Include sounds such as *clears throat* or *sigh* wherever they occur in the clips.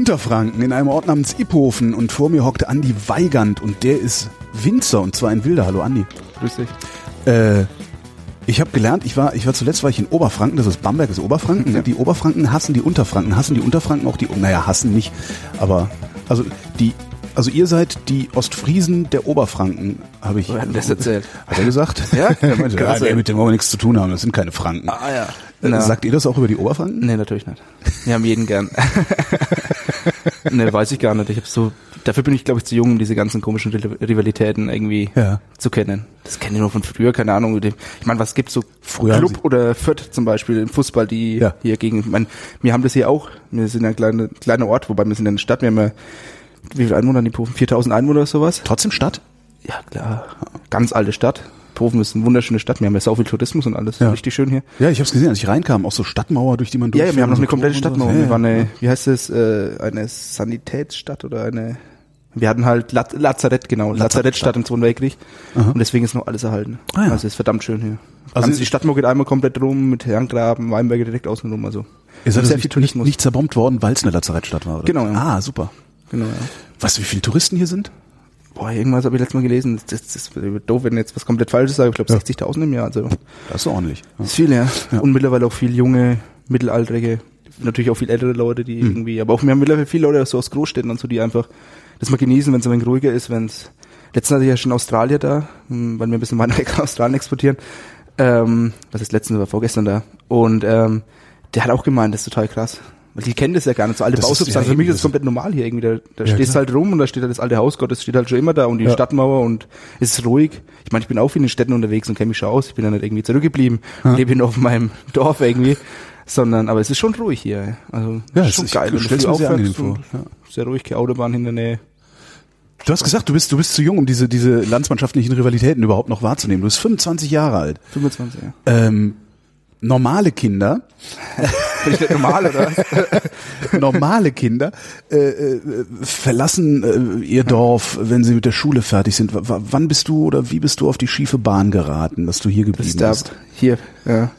Unterfranken in einem Ort namens Iphofen und vor mir hockte Andi Weigand und der ist Winzer und zwar in Wilder. Hallo Andi. Grüß dich. Äh, ich habe gelernt, ich war, ich war zuletzt war ich in Oberfranken, das ist Bamberg, das ist Oberfranken. *laughs* Ja. Die Oberfranken hassen die Unterfranken, hassen die Unterfranken auch die, naja, hassen nicht, aber also die, also ihr seid die Ostfriesen der Oberfranken, habe ich. Hat denn das erzählt? Hat er gesagt? *laughs* Ja? er *laughs* meinte, ja, nee, mit dem wollen wir nichts zu tun haben, das sind keine Franken. Ah ja. Äh, Sagt ihr das auch über die Oberfranken? Nee, natürlich nicht. Wir haben jeden gern. *laughs* nee, weiß ich gar nicht. Ich hab so, dafür bin ich glaube ich zu jung, um diese ganzen komischen Ri- Rivalitäten irgendwie Ja. zu kennen. Das kenne ich nur von früher, keine Ahnung. Ich meine, was gibt's so Früher Club oder Fürth zum Beispiel im Fußball, die Ja. hier gegen, ich mein, wir haben das hier auch. Wir sind ein kleiner, kleiner Ort, wobei wir sind in der Stadt, wir haben ja, wie viele Einwohner in die Pofen? 4000 Einwohner oder sowas? Trotzdem Stadt? Ja, klar. Ganz alte Stadt. Pofen ist eine wunderschöne Stadt. Wir haben ja sau viel Tourismus und alles. Ja. Richtig schön hier. Ja, ich habe es gesehen, als ich reinkam, auch so Stadtmauer, durch die man Ja, ja, wir haben noch eine so komplette so. Stadtmauer. Wir waren eine, wie heißt es, äh, eine Sanitätsstadt oder eine, wir hatten halt La Lazarett, genau, Lazarettstadt im Zweiten Weltkrieg. Und deswegen ist noch alles erhalten. Ah, ja. Also ist verdammt schön hier. Also- die Stadtmauer geht einmal komplett rum mit Herrengraben, Weinberge direkt außen rum, also. Ihr seid sehr also viel nicht, nicht, zerbombt worden, weil es eine Lazarettstadt war, oder? Genau, ja. Ah, super. Genau, ja. Weißt du, wie viele Touristen hier sind? Boah, irgendwas habe ich letztes Mal gelesen. Das, das ist doof, wenn jetzt was komplett Falsches sage. Ich glaube 60.000 im Jahr, also. Das ist ordentlich. Ja. Das ist viel, ja. Ja. Und mittlerweile auch viel junge, mittelalterige, natürlich auch viel ältere Leute, die Hm. irgendwie, aber auch wir haben mittlerweile viele Leute so aus Großstädten und so, die einfach das mal genießen, wenn es ein wenig ruhiger ist, wenn es, letztens hatte ich ja schon Australier da, hm, weil wir ein bisschen Wein nach *laughs* Australien exportieren, ähm, was ist letztens, war vorgestern da, und ähm, der hat auch gemeint, das ist total krass. Weil die kennen das ja gar nicht, so alte Das ist- Bausubstanz. ja, Für mich ist es komplett normal hier irgendwie. Da, da Ja, stehst klar. halt rum und da steht halt das alte Haus Gottes, steht halt schon immer da und die Ja. Stadtmauer und es ist ruhig. Ich meine, ich bin auch in den Städten unterwegs und kenne mich schon aus. Ich bin ja nicht irgendwie zurückgeblieben, lebe hier noch auf meinem Dorf irgendwie, sondern, aber es ist schon ruhig hier. Also, Ja, ist schon ist- geil. ich wenn du mir sehr angenehm und vor. Sehr ruhig, keine Autobahn in der Nähe. Du hast gesagt, du bist, du bist zu jung, um diese, diese landsmannschaftlichen Rivalitäten überhaupt noch wahrzunehmen. Du bist 25 Jahre alt. 25, ja. Ähm, normale Kinder, *laughs* Bin ich nicht normal, oder was? *laughs* normale Kinder äh, äh, verlassen äh, ihr Dorf, wenn sie mit der Schule fertig sind. W wann bist du oder wie bist du auf die schiefe Bahn geraten, dass du hier geblieben da, bist? hier, ja.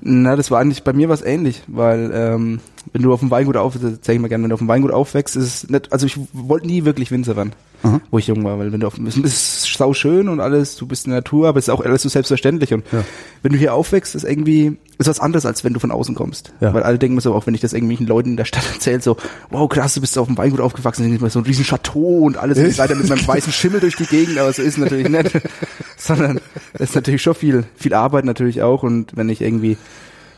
Na, das war eigentlich, bei mir was ähnlich, weil ähm, wenn du auf dem Weingut auf, das zeige ich mal gerne, wenn du auf dem Weingut aufwächst, ist es nicht, also ich wollte nie wirklich Winzer werden, Aha. wo ich jung war, weil wenn du auf, es ist sau schön und alles, du bist in der Natur, aber es ist auch alles so selbstverständlich und Ja. wenn du hier aufwächst, ist irgendwie, ist was anderes, als wenn du von außen kommst. Ja. Weil alle denken mir so, auch wenn ich das irgendwelchen Leuten in der Stadt *laughs* erzähle, so, wow, krass, du bist auf dem Weingut aufgewachsen, denke ich mir so ein riesen Chateau und alles, und ich leider mit meinem weißen Schimmel durch die Gegend, aber so ist natürlich nicht, *laughs* sondern es ist natürlich schon viel, viel Arbeit natürlich auch und wenn ich irgendwie,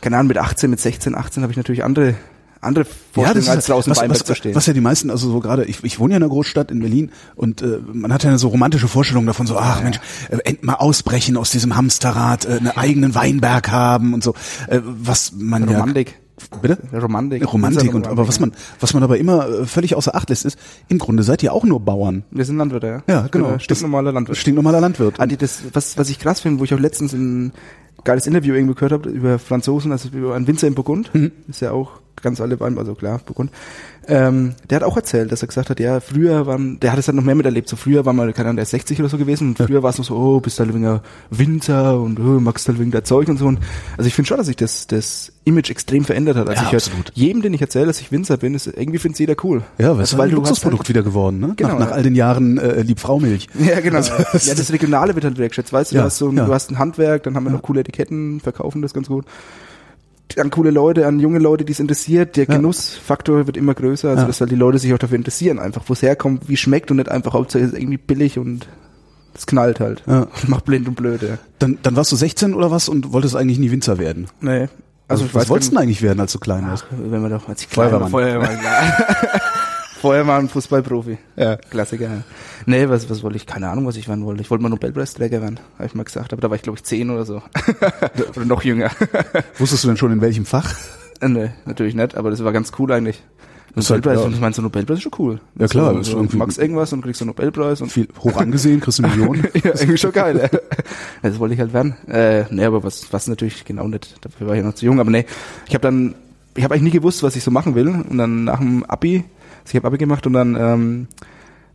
keine Ahnung, mit 18, mit 16, 18 habe ich natürlich andere, andere Vorstellungen, als draußen was, im Weinberg was, zu stehen. was ja die meisten, also so gerade, ich, ich wohne ja in einer Großstadt in Berlin und äh, man hat ja so romantische Vorstellungen davon, so, ach Mensch, äh, end mal ausbrechen aus diesem Hamsterrad, äh, einen eigenen Weinberg haben und so, äh, was man Romantik. ja... Bitte? Romantik. Romantik und aber was man was man aber immer äh, völlig außer Acht lässt ist im Grunde seid ihr auch nur Bauern Wir sind Landwirte, ja. Ja, genau. Äh, Stinknormaler Landwirt. stinknormaler Landwirt Andi, das, was, was ich krass finde, wo ich auch letztens ein geiles Interview irgendwie gehört habe über Franzosen, also über einen Winzer in Burgund, Mhm. ist ja auch ganz alle Wein, also klar, Burgund. Ähm, der hat auch erzählt, dass er gesagt hat, ja, früher waren, der hat es dann noch mehr miterlebt, so früher war mal, keine Ahnung, der ist 60 oder so gewesen und früher war es noch so, oh, bist halt wegen Winzer und oh, magst halt wegen der Zeug und so. Und also ich finde schon, dass sich das, das Image extrem verändert hat. Also Ja, ich absolut. jedem, den ich erzähle, dass ich Winzer bin, ist, irgendwie findet jeder cool. ja weil also, es weil ein du Luxusprodukt halt, wieder geworden ne Genau, nach, nach all den Jahren äh, Liebfraumilch *laughs* Ja, genau. Also, ja, das Regionale wird halt wertschätzt. Weißt du, Ja, du hast so ein, ja. du hast ein Handwerk, dann haben wir noch coole Etiketten, verkaufen das ganz gut. An coole Leute, an junge Leute, die es interessiert. Der Ja. Genussfaktor wird immer größer, also Ja. dass halt die Leute sich auch dafür interessieren, einfach wo es herkommt, wie schmeckt und nicht einfach ist irgendwie billig und es knallt halt. Ja. Und *laughs* macht blind und blöde. dann dann warst du 16 oder was und wolltest eigentlich nie Winzer werden Nee. Also, ich was wolltest du denn eigentlich werden als du klein warst wenn man doch als ich klein war, Feuerwehrmann. Feuerwehrmann. *laughs* ja. Feuerwehrmann, Fußballprofi. Ja. Klassiker. Ja. Nee, was, was wollte ich? Keine Ahnung, was ich werden wollte. Ich wollte mal Nobelpreisträger werden, habe ich mal gesagt. Aber da war ich, glaube ich, zehn oder so. *laughs* oder noch jünger. wusstest du denn schon in welchem Fach nee, natürlich nicht, aber das war ganz cool eigentlich. Ist halt, Nobelpreis, ja. ich meine, so ein Nobelpreis ist schon cool. Ja, klar, so, das ist so, irgendwie- du magst irgendwas und kriegst einen Nobelpreis und viel hoch angesehen kriegst du Millionen *laughs* ja, irgendwie schon geil. ja. das wollte ich halt werden. Äh, nee, aber was, was natürlich genau nicht. Dafür war ich noch zu jung. Aber nee, ich habe dann, ich habe eigentlich nie gewusst, was ich so machen will. Und dann nach dem Abi, also ich habe Abi gemacht und dann ähm,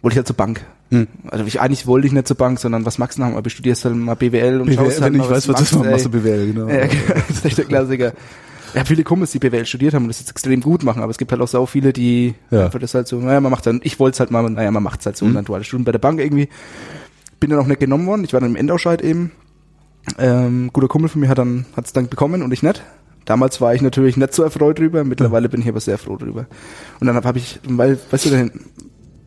wollte ich halt zur Bank. Hm. Also ich, eigentlich wollte ich nicht zur Bank, sondern was magst du nach dem Abi? Studierst halt mal BWL und BWL, schaust halt wenn ich weiß, was das machst, ist, machst du. BWL, genau. Ja, *laughs* das ist echt der Klassiker. Ja, viele Kumpels, die BWL studiert haben und das jetzt extrem gut machen, aber es gibt halt auch so viele, die Ja. einfach das halt so, naja, man macht dann, ich wollte es halt mal, naja, man macht es halt so, Mhm. und dann duales Studium bei der Bank irgendwie. Bin dann auch nicht genommen worden, ich war dann im Endausscheid eben. Ähm, guter Kumpel von mir hat dann, hat's dann bekommen und ich nicht. Damals war ich natürlich nicht so erfreut drüber, mittlerweile bin ich aber sehr froh drüber. Und dann habe hab ich, weil, weißt du, dann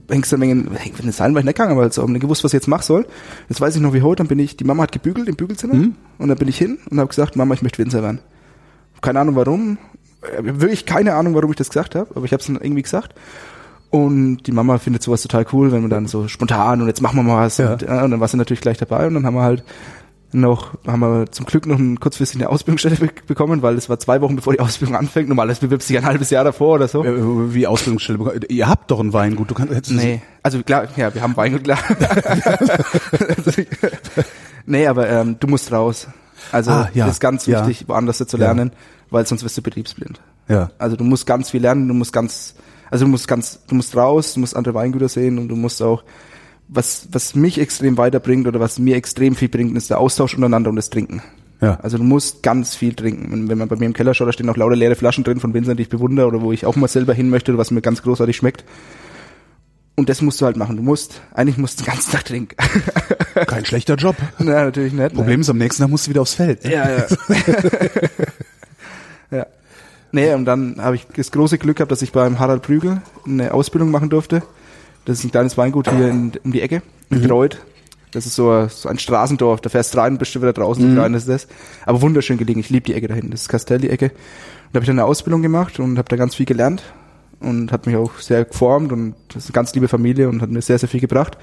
hängst du eine Menge, in den Seilen war ich nicht gegangen, aber so, hab nicht gewusst, was ich jetzt machen soll. Jetzt weiß ich noch wie heute, dann bin ich, die Mama hat gebügelt im Bügelzimmer Mhm. und dann bin ich hin und habe gesagt, Mama, ich möchte Winzer werden. Keine Ahnung warum, äh, wirklich keine Ahnung, warum ich das gesagt habe, aber ich habe es dann irgendwie gesagt. Und die Mama findet sowas total cool, wenn man dann so spontan und jetzt machen wir mal was. Ja. Und, ja, und dann war sie natürlich gleich dabei und dann haben wir halt noch, haben wir zum Glück noch eine kurzfristige Ausbildungsstelle be bekommen, weil es war zwei Wochen bevor die Ausbildung anfängt. Normalerweise bewirbst du dich ein halbes Jahr davor oder so. Äh, Wie Ausbildungsstelle bekommen. Ihr habt doch ein Weingut. Du kannst, hättest Nee, also klar, ja, wir haben Weingut, klar. *laughs* nee, aber ähm, du musst raus. Also Ah, ja, das ist ganz ja. wichtig, woanders zu Ja. lernen, weil sonst wirst du betriebsblind. Ja. Also du musst ganz viel lernen, du musst ganz, also du musst ganz, du musst raus, du musst andere Weingüter sehen und du musst auch, was, was mich extrem weiterbringt oder was mir extrem viel bringt, ist der Austausch untereinander und das Trinken. Ja. Also du musst ganz viel trinken. Wenn, wenn man bei mir im Keller schaut, da stehen auch lauter leere Flaschen drin von Winzern, die ich bewundere oder wo ich auch mal selber hin möchte oder was mir ganz großartig schmeckt. Und das musst du halt machen. Du musst, eigentlich musst du den ganzen Tag trinken. *laughs* Kein schlechter Job. Na, natürlich nicht. Problem ist, am nächsten Tag musst du wieder aufs Feld. ne? Ja, ja. *laughs* ja. Nee, und dann habe ich das große Glück gehabt, dass ich beim Harald Prügel eine Ausbildung machen durfte. Das ist ein kleines Weingut hier in, um die Ecke, in Greuth. Das ist so, ein- so ein Straßendorf. Da fährst du rein und bist du wieder draußen, so klein ist das. Aber wunderschön gelegen. Ich liebe die Ecke da hinten. Das ist Castell, die Ecke. Und da habe ich dann eine Ausbildung gemacht und habe da ganz viel gelernt und hat mich auch sehr geformt und das ist eine ganz liebe Familie und hat mir sehr, sehr viel gebracht.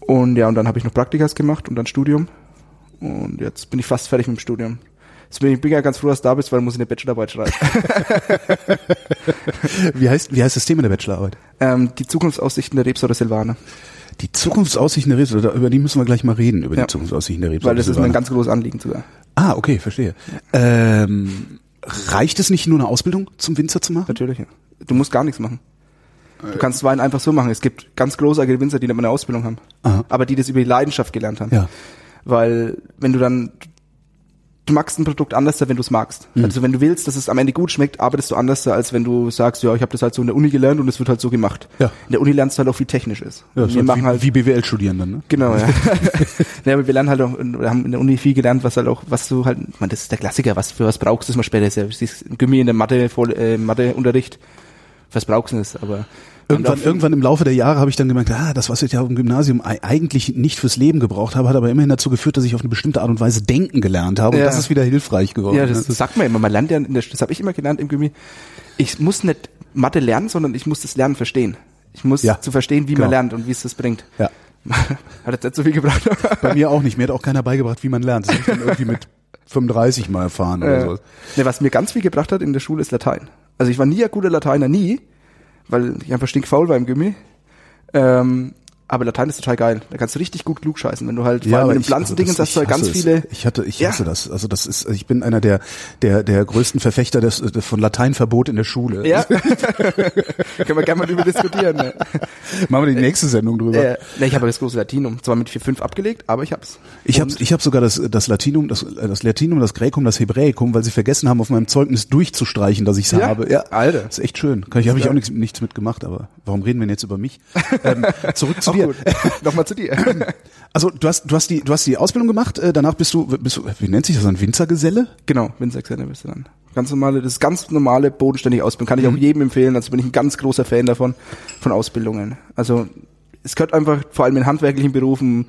Und ja, und dann habe ich noch Praktikas gemacht und dann Studium. Und jetzt bin ich fast fertig mit dem Studium. Jetzt bin ich bin ja ganz froh, dass du da bist, weil muss ich eine Bachelorarbeit schreiben. *laughs* Wie heißt, wie heißt das Thema der Bachelorarbeit? ähm, die Zukunftsaussichten der Rebsorte Silvaner. Die Zukunftsaussichten der Rebsorte, über die müssen wir gleich mal reden, über Ja. die Zukunftsaussichten der Rebsorte. Weil das ist mir ein Silvaner. ganz großes Anliegen sogar. Ah, okay, verstehe. Ähm, reicht es nicht, nur eine Ausbildung zum Winzer zu machen? Natürlich, ja. Du musst gar nichts machen. Du kannst Wein einfach so machen. Es gibt ganz großartige Winzer, die nicht mal eine Ausbildung haben. Aha. Aber die das über die Leidenschaft gelernt haben. Ja. Weil wenn du dann, du magst ein Produkt anders, wenn du es magst. Mhm. Also wenn du willst, dass es am Ende gut schmeckt, arbeitest du anders, als wenn du sagst, ja, ich habe das halt so in der Uni gelernt und es wird halt so gemacht. Ja. In der Uni lernst du halt auch viel Technisches. Ja, Und so wir machen wie, halt wie BWL-Studierende, ne? Genau, ja. *laughs* *laughs* ja, aber wir lernen halt auch, wir haben in der Uni viel gelernt, was halt auch, was du halt, man, das ist der Klassiker, was für was brauchst du das mal später, das ist ja ist Gummi in der Mathe, voll, äh, Matheunterricht, was brauchst du das, aber Irgendwann, und irgendwann im Laufe der Jahre habe ich dann gemerkt, ah, das, was ich ja auf dem Gymnasium ei- eigentlich nicht fürs Leben gebraucht habe, hat aber immerhin dazu geführt, dass ich auf eine bestimmte Art und Weise denken gelernt habe. Und Ja. das ist wieder hilfreich geworden. Ja, ne? das, sagt man immer. Man lernt ja, in der, das habe ich immer gelernt im Gummi. Ich muss nicht Mathe lernen, sondern ich muss das Lernen verstehen. Ich muss Ja, zu verstehen, wie genau. man lernt und wie es das bringt. ja. *laughs* Hat jetzt nicht so viel gebracht. *laughs* Bei mir auch nicht. Mir hat auch keiner beigebracht, wie man lernt. Das habe ich dann irgendwie mit 35 mal erfahren oder Äh, so. ne, was mir ganz viel gebracht hat in der Schule ist Latein. Also ich war nie ein guter Lateiner, nie, weil ich einfach stinkfaul war im Gummi. Ähm, aber Latein ist total geil. Da kannst du richtig gut klug scheißen, wenn du halt vor allem mit den Pflanzendingen also das- sagst du halt ganz es. viele. Ich hatte, ich Ja. hasse das. Also das ist, ich bin einer der der der größten Verfechter des, des von Lateinverbot in der Schule. Ja. *laughs* Können wir gerne mal drüber diskutieren. Ne? Machen wir die nächste Sendung drüber. Äh, ne, ich habe das große Latinum, zwar mit 4,5 abgelegt, aber ich hab's. Ich habe ich hab sogar das, das Latinum, das, das Latinum, das Gräkum, das Hebräikum, weil sie vergessen haben, auf meinem Zeugnis durchzustreichen, dass ich es Ja? habe. Ja, Alter. Das ist echt schön. Kann ich, habe ich Ja. auch nichts, nichts mitgemacht, aber warum reden wir denn jetzt über mich? ähm, zurück zu *laughs* Auch dir. *laughs* Nochmal zu dir. *clears throat* Also du hast, du hast die, du hast die Ausbildung gemacht. Äh, danach bist du, bist du, wie nennt sich das, ein Winzergeselle? Genau, Winzergeselle bist du dann. Ganz normale, das ist ganz normale, bodenständige Ausbildung. Kann ich Mhm. auch jedem empfehlen. Also bin ich ein ganz großer Fan davon, von Ausbildungen. Also es gehört einfach, vor allem in handwerklichen Berufen,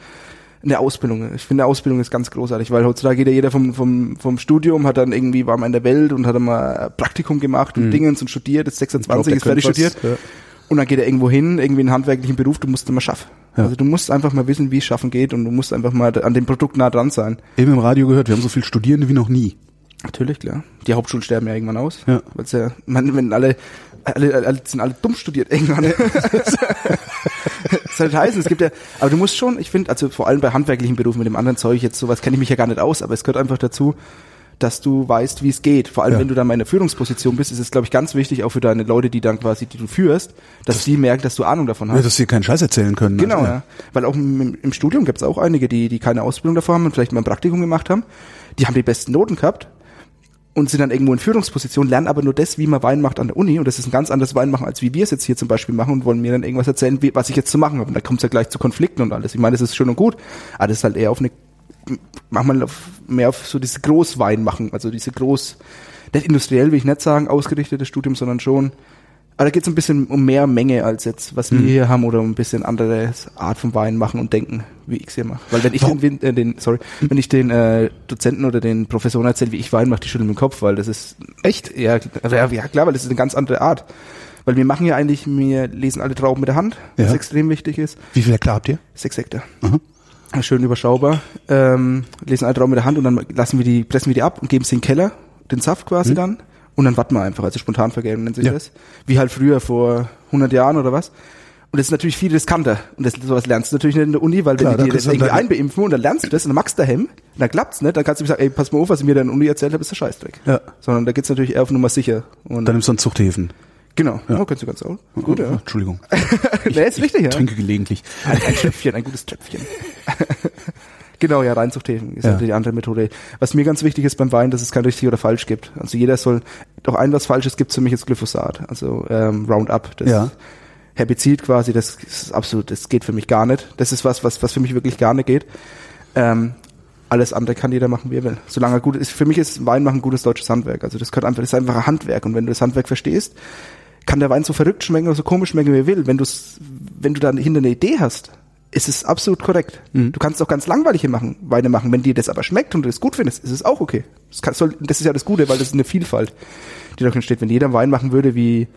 eine Ausbildung. Ich finde, Ausbildung ist ganz großartig, weil heutzutage geht ja jeder vom, vom, vom Studium, hat dann irgendwie, war mal in der Welt und hat dann mal Praktikum gemacht und Dingens und studiert, ist 26, ist fertig studiert. Ja. Und dann geht er irgendwo hin, irgendwie in einen handwerklichen Beruf, du musst immer schaffen. Ja. Also du musst einfach mal wissen, wie es schaffen geht und du musst einfach mal an dem Produkt nah dran sein. Eben im Radio gehört, wir haben so viele Studierende wie noch nie. Natürlich, klar. Die Hauptschulen sterben ja irgendwann aus. Ja. Weil's ja, man, wenn alle, alle, alle sind alle dumm studiert irgendwann. *laughs* das soll nicht heißen, es gibt ja, aber du musst schon, ich finde, also vor allem bei handwerklichen Berufen mit dem anderen Zeug jetzt sowas kenne ich mich ja gar nicht aus, aber es gehört einfach dazu, dass du weißt, wie es geht. Vor allem, Ja. wenn du dann mal in der Führungsposition bist, ist es, glaube ich, ganz wichtig, auch für deine Leute, die dann quasi, die du führst, dass die merken, dass du Ahnung davon hast. Ja, dass sie keinen Scheiß erzählen können. Genau, Also, ja. Weil auch im, im Studium gibt es auch einige, die, die keine Ausbildung davor haben und vielleicht mal ein Praktikum gemacht haben. Die haben die besten Noten gehabt. und sind dann irgendwo in Führungsposition, lernen aber nur das, wie man Wein macht an der Uni und das ist ein ganz anderes Wein machen, als wie wir es jetzt hier zum Beispiel machen und wollen mir dann irgendwas erzählen, wie, was ich jetzt zu machen habe. Und da kommt es ja gleich zu Konflikten und alles. Ich meine, das ist schön und gut, aber das ist halt eher auf eine, manchmal auf, mehr auf so diese Großwein machen, also diese groß, nicht industriell will ich nicht sagen, ausgerichtetes Studium, sondern schon aber da geht es ein bisschen um mehr Menge als jetzt, was wir Mhm. hier haben, oder um ein bisschen andere Art von Wein machen und denken, wie ich es hier mache. Weil wenn ich Warum? den, äh, den, sorry, wenn ich den äh, Dozenten oder den Professoren erzähle, wie ich Wein mache, die schütteln mit dem Kopf, weil das ist echt, ja, also, ja, ja klar, weil das ist eine ganz andere Art. Weil wir machen ja eigentlich, wir lesen alle Trauben mit der Hand, was Ja. extrem wichtig ist. Wie viel Hektar habt ihr? Sechs Hektar. Mhm. Schön überschaubar. Ähm, lesen alle Trauben mit der Hand und dann lassen wir die, pressen wir die ab und geben sie in den Keller, den Saft quasi dann. Und dann warten wir einfach, also Spontanvergärung nennt sich Mhm. Ja. das. Wie halt früher vor 100 Jahren oder was. Und das ist natürlich viel riskanter. Und das, sowas lernst du natürlich nicht in der Uni, weil Klar, wenn die dir das irgendwie einbeimpfen und dann lernst du das und dann magst du daheim, und dann klappt's nicht, dann kannst du mir sagen, ey, pass mal auf, was ich mir da in der Uni erzählt habe, ist der Scheißdreck. Ja. Sondern da geht's natürlich eher auf Nummer sicher. Und Dann nimmst du einen Zuchthäfen. Genau, ja. kannst du ganz auch. Gut, ja. Entschuldigung. *laughs* nee, ist richtig, ja. Trinke gelegentlich. Ein, ein Tröpfchen, ein gutes Tröpfchen. *laughs* genau, ja, Reinzuchthäfen ist Ja. natürlich die andere Methode. Was mir ganz wichtig ist beim Wein, dass es kein richtig oder falsch gibt. Also jeder soll, doch ein was Falsches gibt für mich ist Glyphosat, also ähm, Roundup. Das Ja. Herbizid quasi, das ist absolut, das geht für mich gar nicht. Das ist was, was, was für mich wirklich gar nicht geht. Ähm, alles andere kann jeder machen, wie er will. Solange er gut ist. Für mich ist Wein machen ein gutes deutsches Handwerk. Also das gehört einfach, das ist einfach ein Handwerk. Und wenn du das Handwerk verstehst, kann der Wein so verrückt schmecken oder so komisch schmecken, wie er will. Wenn du wenn du dann hinter eine Idee hast, ist es absolut korrekt. Du kannst auch ganz langweilige machen, Weine machen. Wenn dir das aber schmeckt und du das gut findest, ist es auch okay. Das, kann, soll, das ist ja das Gute, weil das ist eine Vielfalt, die da entsteht. Wenn jeder Wein machen würde, wie,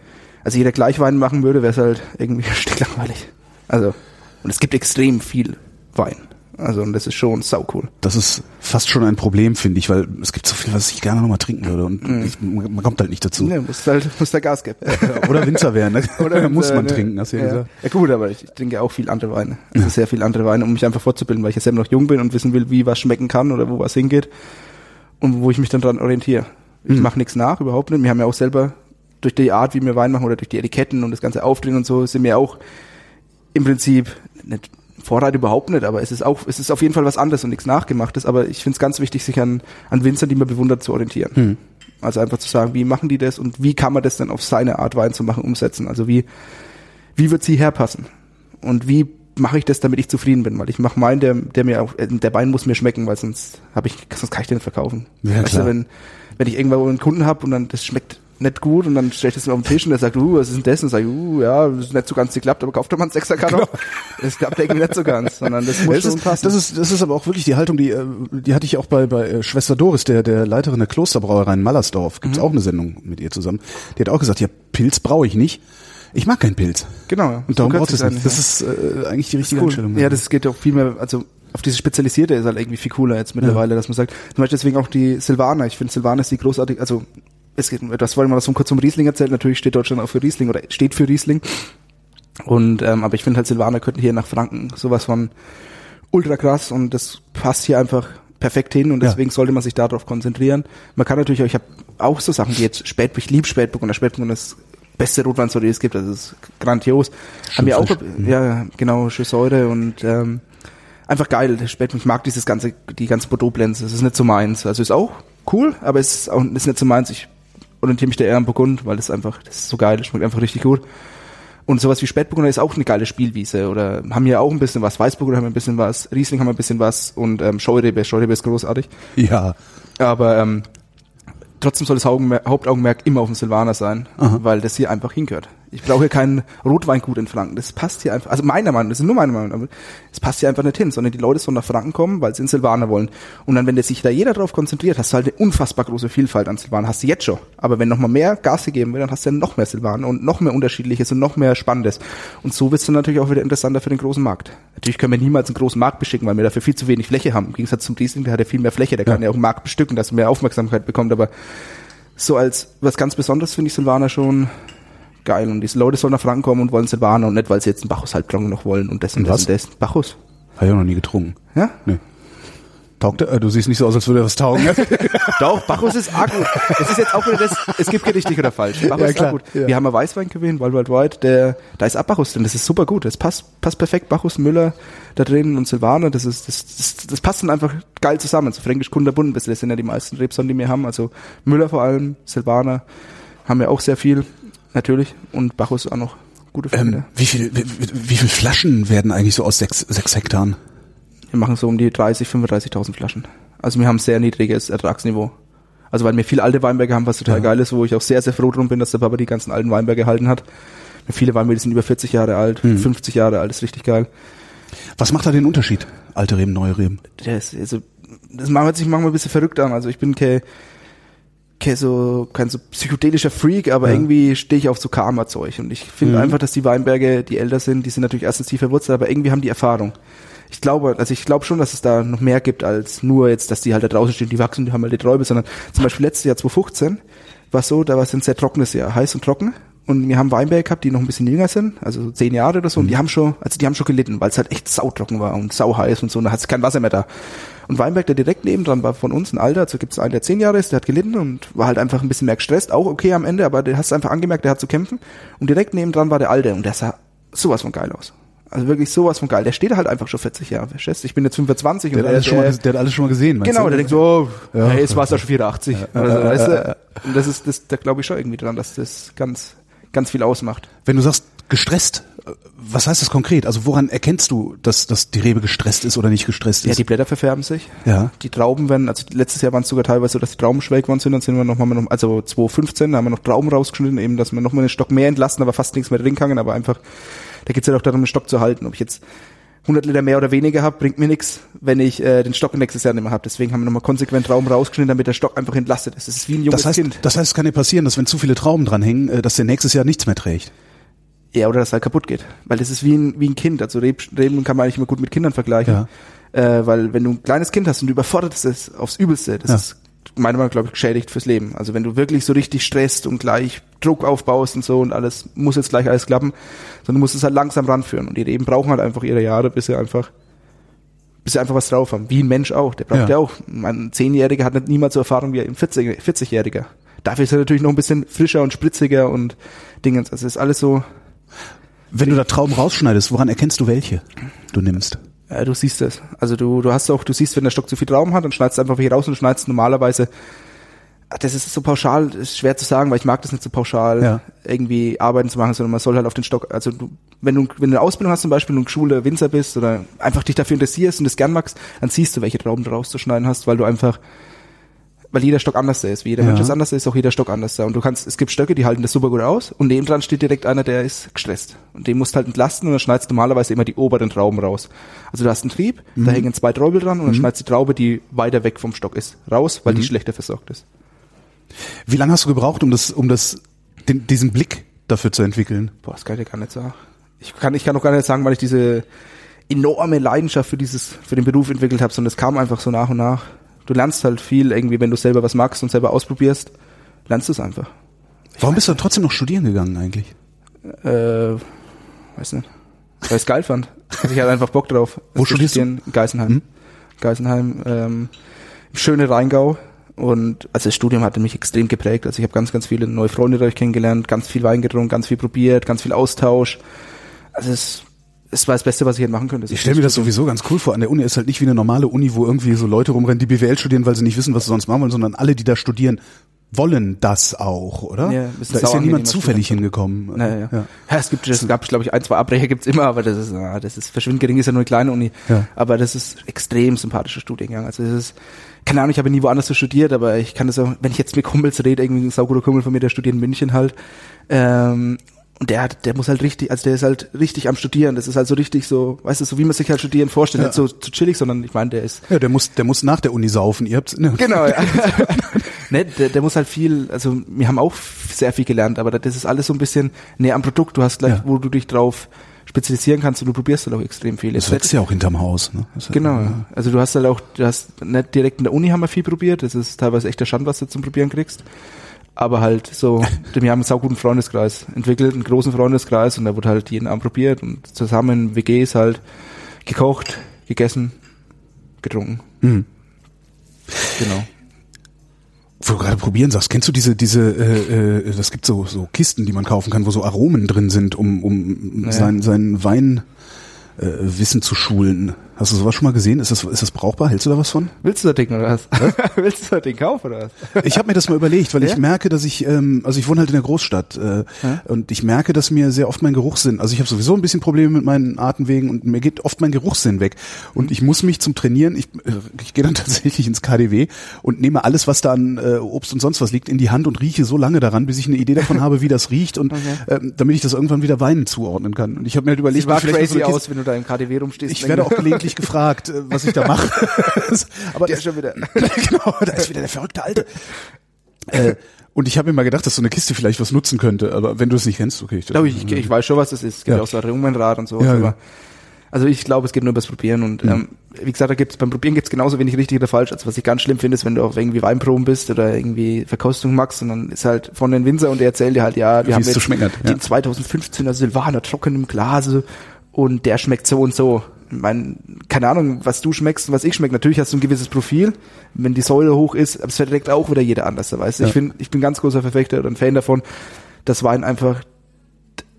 also jeder gleich Wein machen würde, wäre es halt irgendwie *laughs* sticklangweilig. Also, und es gibt extrem viel Wein. Also, und das ist schon sau cool. Das ist fast schon ein Problem, finde ich, weil es gibt so viel, was ich gerne nochmal trinken würde und Mhm. ich, man kommt halt nicht dazu. Ja, muss halt, muss da Gas geben. *laughs* Oder Winzer werden, ne? *laughs* Oder *laughs* muss man äh, trinken, hast du ja, ja gesagt. Ja gut, aber ich trinke auch viel andere Weine. Also sehr viel andere Weine, um mich einfach fortzubilden, weil ich ja selber noch jung bin und wissen will, wie was schmecken kann oder wo was hingeht und wo ich mich dann dran orientiere. Ich mache nichts nach, überhaupt nicht. Wir haben ja auch selber durch die Art, wie wir Wein machen oder durch die Etiketten und das ganze Aufdrehen und so, sind wir auch im Prinzip nicht Vorreiter überhaupt nicht, aber es ist auch, es ist auf jeden Fall was anderes und nichts Nachgemachtes, aber ich finde es ganz wichtig, sich an, an Winzern, die man bewundert, zu orientieren. Also einfach zu sagen, wie machen die das und wie kann man das dann auf seine Art Wein zu machen umsetzen? Also wie, wie wird sie herpassen? Und wie mache ich das, damit ich zufrieden bin? Weil ich mache meinen, der, der mir auch, äh, der Wein muss mir schmecken, weil sonst habe ich, sonst kann ich den nicht verkaufen. Ja, du, wenn, wenn ich irgendwo einen Kunden habe und dann das schmeckt nicht gut und dann stelle ich das auf den Tisch und der sagt, uh, was ist denn das? Und sage ich, uh, ja, das ist nicht so ganz geklappt, aber kauft doch mal einen Sechser Karo. Das klappt irgendwie nicht so ganz, sondern das muss Das schon ist, passen. das ist, das ist aber auch wirklich die Haltung, die, äh, die hatte ich auch bei, bei äh, Schwester Doris, der, der Leiterin der Klosterbrauerei in Mallersdorf. Gibt's Mhm. auch eine Sendung mit ihr zusammen. Die hat auch gesagt, ja, Pilz brauche ich nicht. Ich mag keinen Pilz. genau. ja. Und darum So braucht es nicht. Das ja. ist äh, eigentlich die richtige cool. Einstellung. Ja, das geht auch viel mehr, also auf diese Spezialisierte ist halt irgendwie viel cooler jetzt mittlerweile, dass man sagt, zum Beispiel deswegen auch die Silvaner. Ich finde Silvaner ist die großartig, also es geht, das wollen wir mal so kurz zum Riesling erzählen. Natürlich steht Deutschland auch für Riesling oder steht für Riesling. Und ähm, aber ich finde halt Silvaner könnten hier nach Franken sowas von ultra krass und das passt hier einfach perfekt hin und Ja. deswegen sollte man sich darauf konzentrieren. Man kann natürlich auch, ich habe auch so Sachen, die jetzt Spätburg, ich liebe Spätburgunder, Spätburgunder ist das beste Rotweinsorte, die es gibt, also es ist grandios. Haben wir auch, ja, genau, schön Säure und ähm, einfach geil. Der Spätburg, ich mag dieses ganze, die ganze Bordeaux-Blends, das ist nicht so meins. Also ist auch cool, aber es ist auch ist nicht so meins. Ich orientiere mich da eher am Burgund, weil das einfach, das ist so geil, das schmeckt einfach richtig gut. Und sowas wie Spätburgunder ist auch eine geile Spielwiese. Oder haben ja auch ein bisschen was. Weißburgunder haben wir ein bisschen was. Riesling haben wir ein bisschen was. Und ähm, Scheurebe, Scheurebe ist großartig. Ja. Aber ähm, trotzdem soll das Hauptaugenmerk, immer auf dem Silvaner sein, weil das hier einfach hingehört. Ich brauche hier kein Rotweingut in Franken. Das passt hier einfach, also meiner Meinung, das ist nur meine Meinung, aber es passt hier einfach nicht hin, sondern die Leute sollen nach Franken kommen, weil sie in Silvaner wollen. Und dann, wenn sich da jeder drauf konzentriert, hast du halt eine unfassbar große Vielfalt an Silvaner. Hast du jetzt schon. Aber wenn noch mal mehr Gas gegeben wird, dann hast du ja noch mehr Silvaner und noch mehr Unterschiedliches und noch mehr Spannendes. Und so wirst du natürlich auch wieder interessanter für den großen Markt. Natürlich können wir niemals einen großen Markt beschicken, weil wir dafür viel zu wenig Fläche haben. Im Gegensatz zum Riesling, der hat ja viel mehr Fläche, der kann ja auch einen Markt bestücken, dass er mehr Aufmerksamkeit bekommt, aber so als was ganz Besonderes finde ich Silvaner schon geil. Und diese Leute sollen nach Franken kommen und wollen Silvaner und nicht, weil sie jetzt einen Bachus halbtrocken noch wollen und das und, das und das. Bachus. Habe ich auch noch nie getrunken. Ja? Nee. Taugt er? Äh, Du siehst nicht so aus, als würde er was taugen. *laughs* Doch, Bacchus ist arg gut. Es ist jetzt auch wieder das, es gibt kein richtig oder falsch. Bacchus Ja, ist arg gut. ja. Wir haben einen Weißwein gewählt, Wild Wild White, der, da ist auch Bacchus drin, das ist super gut. Das passt, passt perfekt. Bacchus, Müller da drin und Silvaner, das ist, das, das, das passt dann einfach geil zusammen. So Fränkisch bisschen, das sind ja die meisten Rebsorten, die wir haben. Also Müller vor allem, Silvaner haben wir auch sehr viel, natürlich. Und Bacchus auch noch gute Freunde. ähm, wie viel, wie, wie viel Flaschen werden eigentlich so aus sechs, sechs Hektaren? Wir machen so um die 30, 35.000 Flaschen. Also wir haben sehr niedriges Ertragsniveau. Also weil wir viele alte Weinberge haben, was total Ja. geil ist, wo ich auch sehr, sehr froh drum bin, dass der Papa die ganzen alten Weinberge gehalten hat. Viele Weinberge sind über 40 Jahre alt, Mhm. 50 Jahre alt, ist richtig geil. Was macht da den Unterschied? Alte Reben, neue Reben. Ist, also, das macht sich manchmal ein bisschen verrückt an. Also ich bin kein so, kein so psychedelischer Freak, aber Ja. irgendwie stehe ich auf so Karma-Zeug. Und ich finde Mhm. einfach, dass die Weinberge, die älter sind, die sind natürlich erstens tief verwurzelt, aber irgendwie haben die Erfahrung. Ich glaube, also ich glaube schon, dass es da noch mehr gibt als nur jetzt, dass die halt da draußen stehen, die wachsen, die haben halt die Träube, sondern zum Beispiel letztes Jahr 2015 war es so, da war es ein sehr trockenes Jahr, heiß und trocken. Und wir haben Weinberge gehabt, die noch ein bisschen jünger sind, also so zehn Jahre oder so, und die haben schon, also die haben schon gelitten, weil es halt echt sautrocken war und sauheiß und so, und da hat es kein Wasser mehr da. Und Weinberg, der direkt nebendran war von uns, ein Alter, also gibt es einen, der zehn Jahre ist, der hat gelitten und war halt einfach ein bisschen mehr gestresst, auch okay am Ende, aber der hast einfach angemerkt, der hat zu kämpfen. Und direkt nebendran war der Alte und der sah sowas von geil aus. Also wirklich sowas von geil. Der steht halt einfach schon 40 Jahre, verstehst du? Ich bin jetzt 25 Der und hat alles, schon mal, der, der hat alles schon mal gesehen. meinst Genau, du? der denkt so, oh, Ja. hey, jetzt war es ja schon 84. Oder so, weißt du? Und das ist, das, da glaube ich schon irgendwie dran, dass das ganz, ganz viel ausmacht. Wenn du sagst gestresst, äh, was heißt das konkret? Also woran erkennst du, dass, dass die Rebe gestresst ist oder nicht gestresst Ja, ist? die Blätter verfärben sich. Ja. Die Trauben werden, also letztes Jahr waren es sogar teilweise so, dass die Trauben schwellig geworden sind, dann sind wir noch mal, noch, also 2015, da haben wir noch Trauben rausgeschnitten, eben, dass wir noch mal einen Stock mehr entlasten, aber fast nichts mehr drin kann, aber einfach, da geht's ja auch darum, den Stock zu halten. Ob ich jetzt 100 Liter mehr oder weniger habe, bringt mir nichts, wenn ich äh, den Stock nächstes Jahr nicht mehr habe. Deswegen haben wir nochmal konsequent Trauben rausgeschnitten, damit der Stock einfach entlastet ist. Das ist wie ein junges Das heißt, Kind. das heißt, es kann dir passieren, dass wenn zu viele Trauben dranhängen, äh, dass der nächstes Jahr nichts mehr trägt. Ja, oder dass er kaputt geht. Weil das ist wie ein, wie ein Kind. Also Reb, Reben kann man eigentlich immer gut mit Kindern vergleichen. Äh, weil wenn du ein kleines Kind hast und du überforderst es aufs Übelste, das Ja. ist meiner Meinung nach, glaube ich, geschädigt fürs Leben. Also wenn du wirklich so richtig stresst und gleich Druck aufbaust und so und alles, muss jetzt gleich alles klappen, sondern du musst es halt langsam ranführen. Und die Reben brauchen halt einfach ihre Jahre, bis sie einfach bis sie einfach was drauf haben. Wie ein Mensch auch. Der braucht Ja. ja, auch. Ein Zehnjähriger hat nicht niemals so Erfahrung wie ein 40 40-Jähriger. Dafür ist er natürlich noch ein bisschen frischer und spritziger und Dingens. Also ist alles so, Wenn du da Trauben rausschneidest, woran erkennst du welche du nimmst? Ja, du siehst es. Also du, du hast auch, du siehst, wenn der Stock zu viel Trauben hat, dann schneidest du einfach welche raus und schneidest normalerweise. Ah, Das ist so pauschal, das ist schwer zu sagen, weil ich mag das nicht so pauschal Ja. irgendwie arbeiten zu machen, sondern man soll halt auf den Stock, also du, wenn du, wenn du eine Ausbildung hast zum Beispiel, und Schule Winzer bist oder einfach dich dafür interessierst und das gern magst, dann siehst du, welche Trauben du rauszuschneiden hast, weil du einfach, weil jeder Stock anders ist. Wie jeder Ja. Mensch ist anders, ist auch jeder Stock anders da. Und du kannst, es gibt Stöcke, die halten das super gut aus und nebendran steht direkt einer, der ist gestresst. Und den musst du halt entlasten und dann schneidest du normalerweise immer die oberen Trauben raus. Also du hast einen Trieb, da hängen zwei Träubel dran und dann schneidest du die Traube, die weiter weg vom Stock ist, raus, weil die schlechter versorgt ist. Wie lange hast du gebraucht, um das, um das, den, diesen Blick dafür zu entwickeln? Boah, das kann ich dir gar nicht sagen. Ich kann, ich kann auch gar nicht sagen, weil ich diese enorme Leidenschaft für dieses, für den Beruf entwickelt habe, sondern es kam einfach so nach und nach. Du lernst halt viel irgendwie, wenn du selber was magst und selber ausprobierst, lernst du es einfach. Warum bist du trotzdem noch studieren gegangen eigentlich? Äh, weiß nicht. Weil ich es geil fand. Also ich hatte einfach Bock drauf. Wo studierst du? studieren. In Geisenheim. Hm? Geisenheim, ähm, im schöne Rheingau. Und also das Studium hatte mich extrem geprägt. Also ich habe ganz, ganz viele neue Freunde dadurch kennengelernt, ganz viel Wein getrunken, ganz viel probiert, ganz viel Austausch. Also es, es war das Beste, was ich hätte machen könnte. Ich stelle mir das sowieso ganz cool vor. An der Uni ist halt nicht wie eine normale Uni, wo irgendwie so Leute rumrennen, die BWL studieren, weil sie nicht wissen, was sie sonst machen wollen, sondern alle, die da studieren, wollen das auch, oder? Ja, da ist ja niemand zufällig hingekommen. Ja, ja. ja. es gibt, es gab, glaube ich, ein, zwei Abbrecher gibt's immer, aber das ist, ah, das ist verschwindend gering, ist ja nur eine kleine Uni. Ja. Aber das ist extrem sympathischer Studiengang. Also das ist, keine Ahnung, ich habe nie woanders so studiert, aber ich kann das auch, wenn ich jetzt mit Kumpels rede, irgendwie ein sauguter Kumpel von mir, der studiert in München halt, ähm, und der hat, der muss halt richtig, also der ist halt richtig am Studieren. Das ist halt so richtig so, weißt du, so wie man sich halt Studieren vorstellt. Ja. Nicht so, so chillig, sondern ich meine, der ist Ja, der muss, der muss nach der Uni saufen. Ihr habt, ne? Genau, ja. *laughs* ne, der, der muss halt viel, also wir haben auch sehr viel gelernt, aber das ist alles so ein bisschen näher am Produkt. Du hast gleich, Ja. wo du dich drauf spezialisieren kannst und du probierst halt auch extrem viel. Das wächst ja auch hinterm Haus. Ne? Das Genau, ja. also du hast halt auch, du hast nicht direkt in der Uni haben wir viel probiert, das ist teilweise echt der Schand, was du zum Probieren kriegst. Aber halt so, *laughs* wir haben einen sauguten Freundeskreis entwickelt, einen großen Freundeskreis und da wurde halt jeden Abend probiert und zusammen WGs halt gekocht, gegessen, getrunken. Mhm. Genau. Wo du gerade probieren sagst, kennst du diese, diese, äh, äh, das gibt so, so Kisten, die man kaufen kann, wo so Aromen drin sind, um, um Naja. sein, seinen Wein äh, Wissen zu schulen. Hast du sowas schon mal gesehen? Ist das, ist das brauchbar? Hältst du da was von? Willst du das Ding oder was? *laughs* *laughs* Willst du das Ding kaufen oder was? *laughs* Ich habe mir das mal überlegt, weil Ja? ich merke, dass ich, ähm, also ich wohne halt in der Großstadt äh, Ja. und ich merke, dass mir sehr oft mein Geruchssinn, also ich habe sowieso ein bisschen Probleme mit meinen Atemwegen und mir geht oft mein Geruchssinn weg und ich muss mich zum Trainieren, ich, äh, ich gehe dann tatsächlich ins KDW und nehme alles, was da an äh, Obst und sonst was liegt, in die Hand und rieche so lange daran, bis ich eine Idee davon habe, wie das riecht und ähm, damit ich das irgendwann wieder Weinen zuordnen kann. Und ich habe mir halt überlegt, Sieht war so crazy eine aus, wenn du da im KDW rumstehst. ich werde auch gelegentlich gefragt, äh, was ich da mache. *laughs* Aber Der das, schon wieder. *laughs* genau, da ist wieder der verrückte Alte. äh, und ich habe mir mal gedacht, dass so eine Kiste vielleicht was nutzen könnte, aber wenn du es nicht kennst, okay. Ich, glaube, ich, ich, weiß schon, was das ist. Es gibt Ja. auch so Aromenrad und so. Ja, ja. Also ich glaube, es geht nur übers Probieren und ähm, wie gesagt, da gibt's beim Probieren gibt's genauso wenig richtig oder falsch. Also was ich ganz schlimm finde, ist, wenn du auf irgendwie Weinproben bist oder irgendwie Verkostung machst und dann ist halt von den Winzer und der erzählt dir halt, ja, wir Wie haben es jetzt ja. den 2015er Silvaner trocken im Glase und der schmeckt so und so. Mein, keine Ahnung, was du schmeckst und was ich schmecke. Natürlich hast du ein gewisses Profil, wenn die Säure hoch ist, aber es verträgt auch wieder jeder anders, weißt du. Ja. Ich bin, ich bin ganz großer Verfechter oder ein Fan davon, dass Wein einfach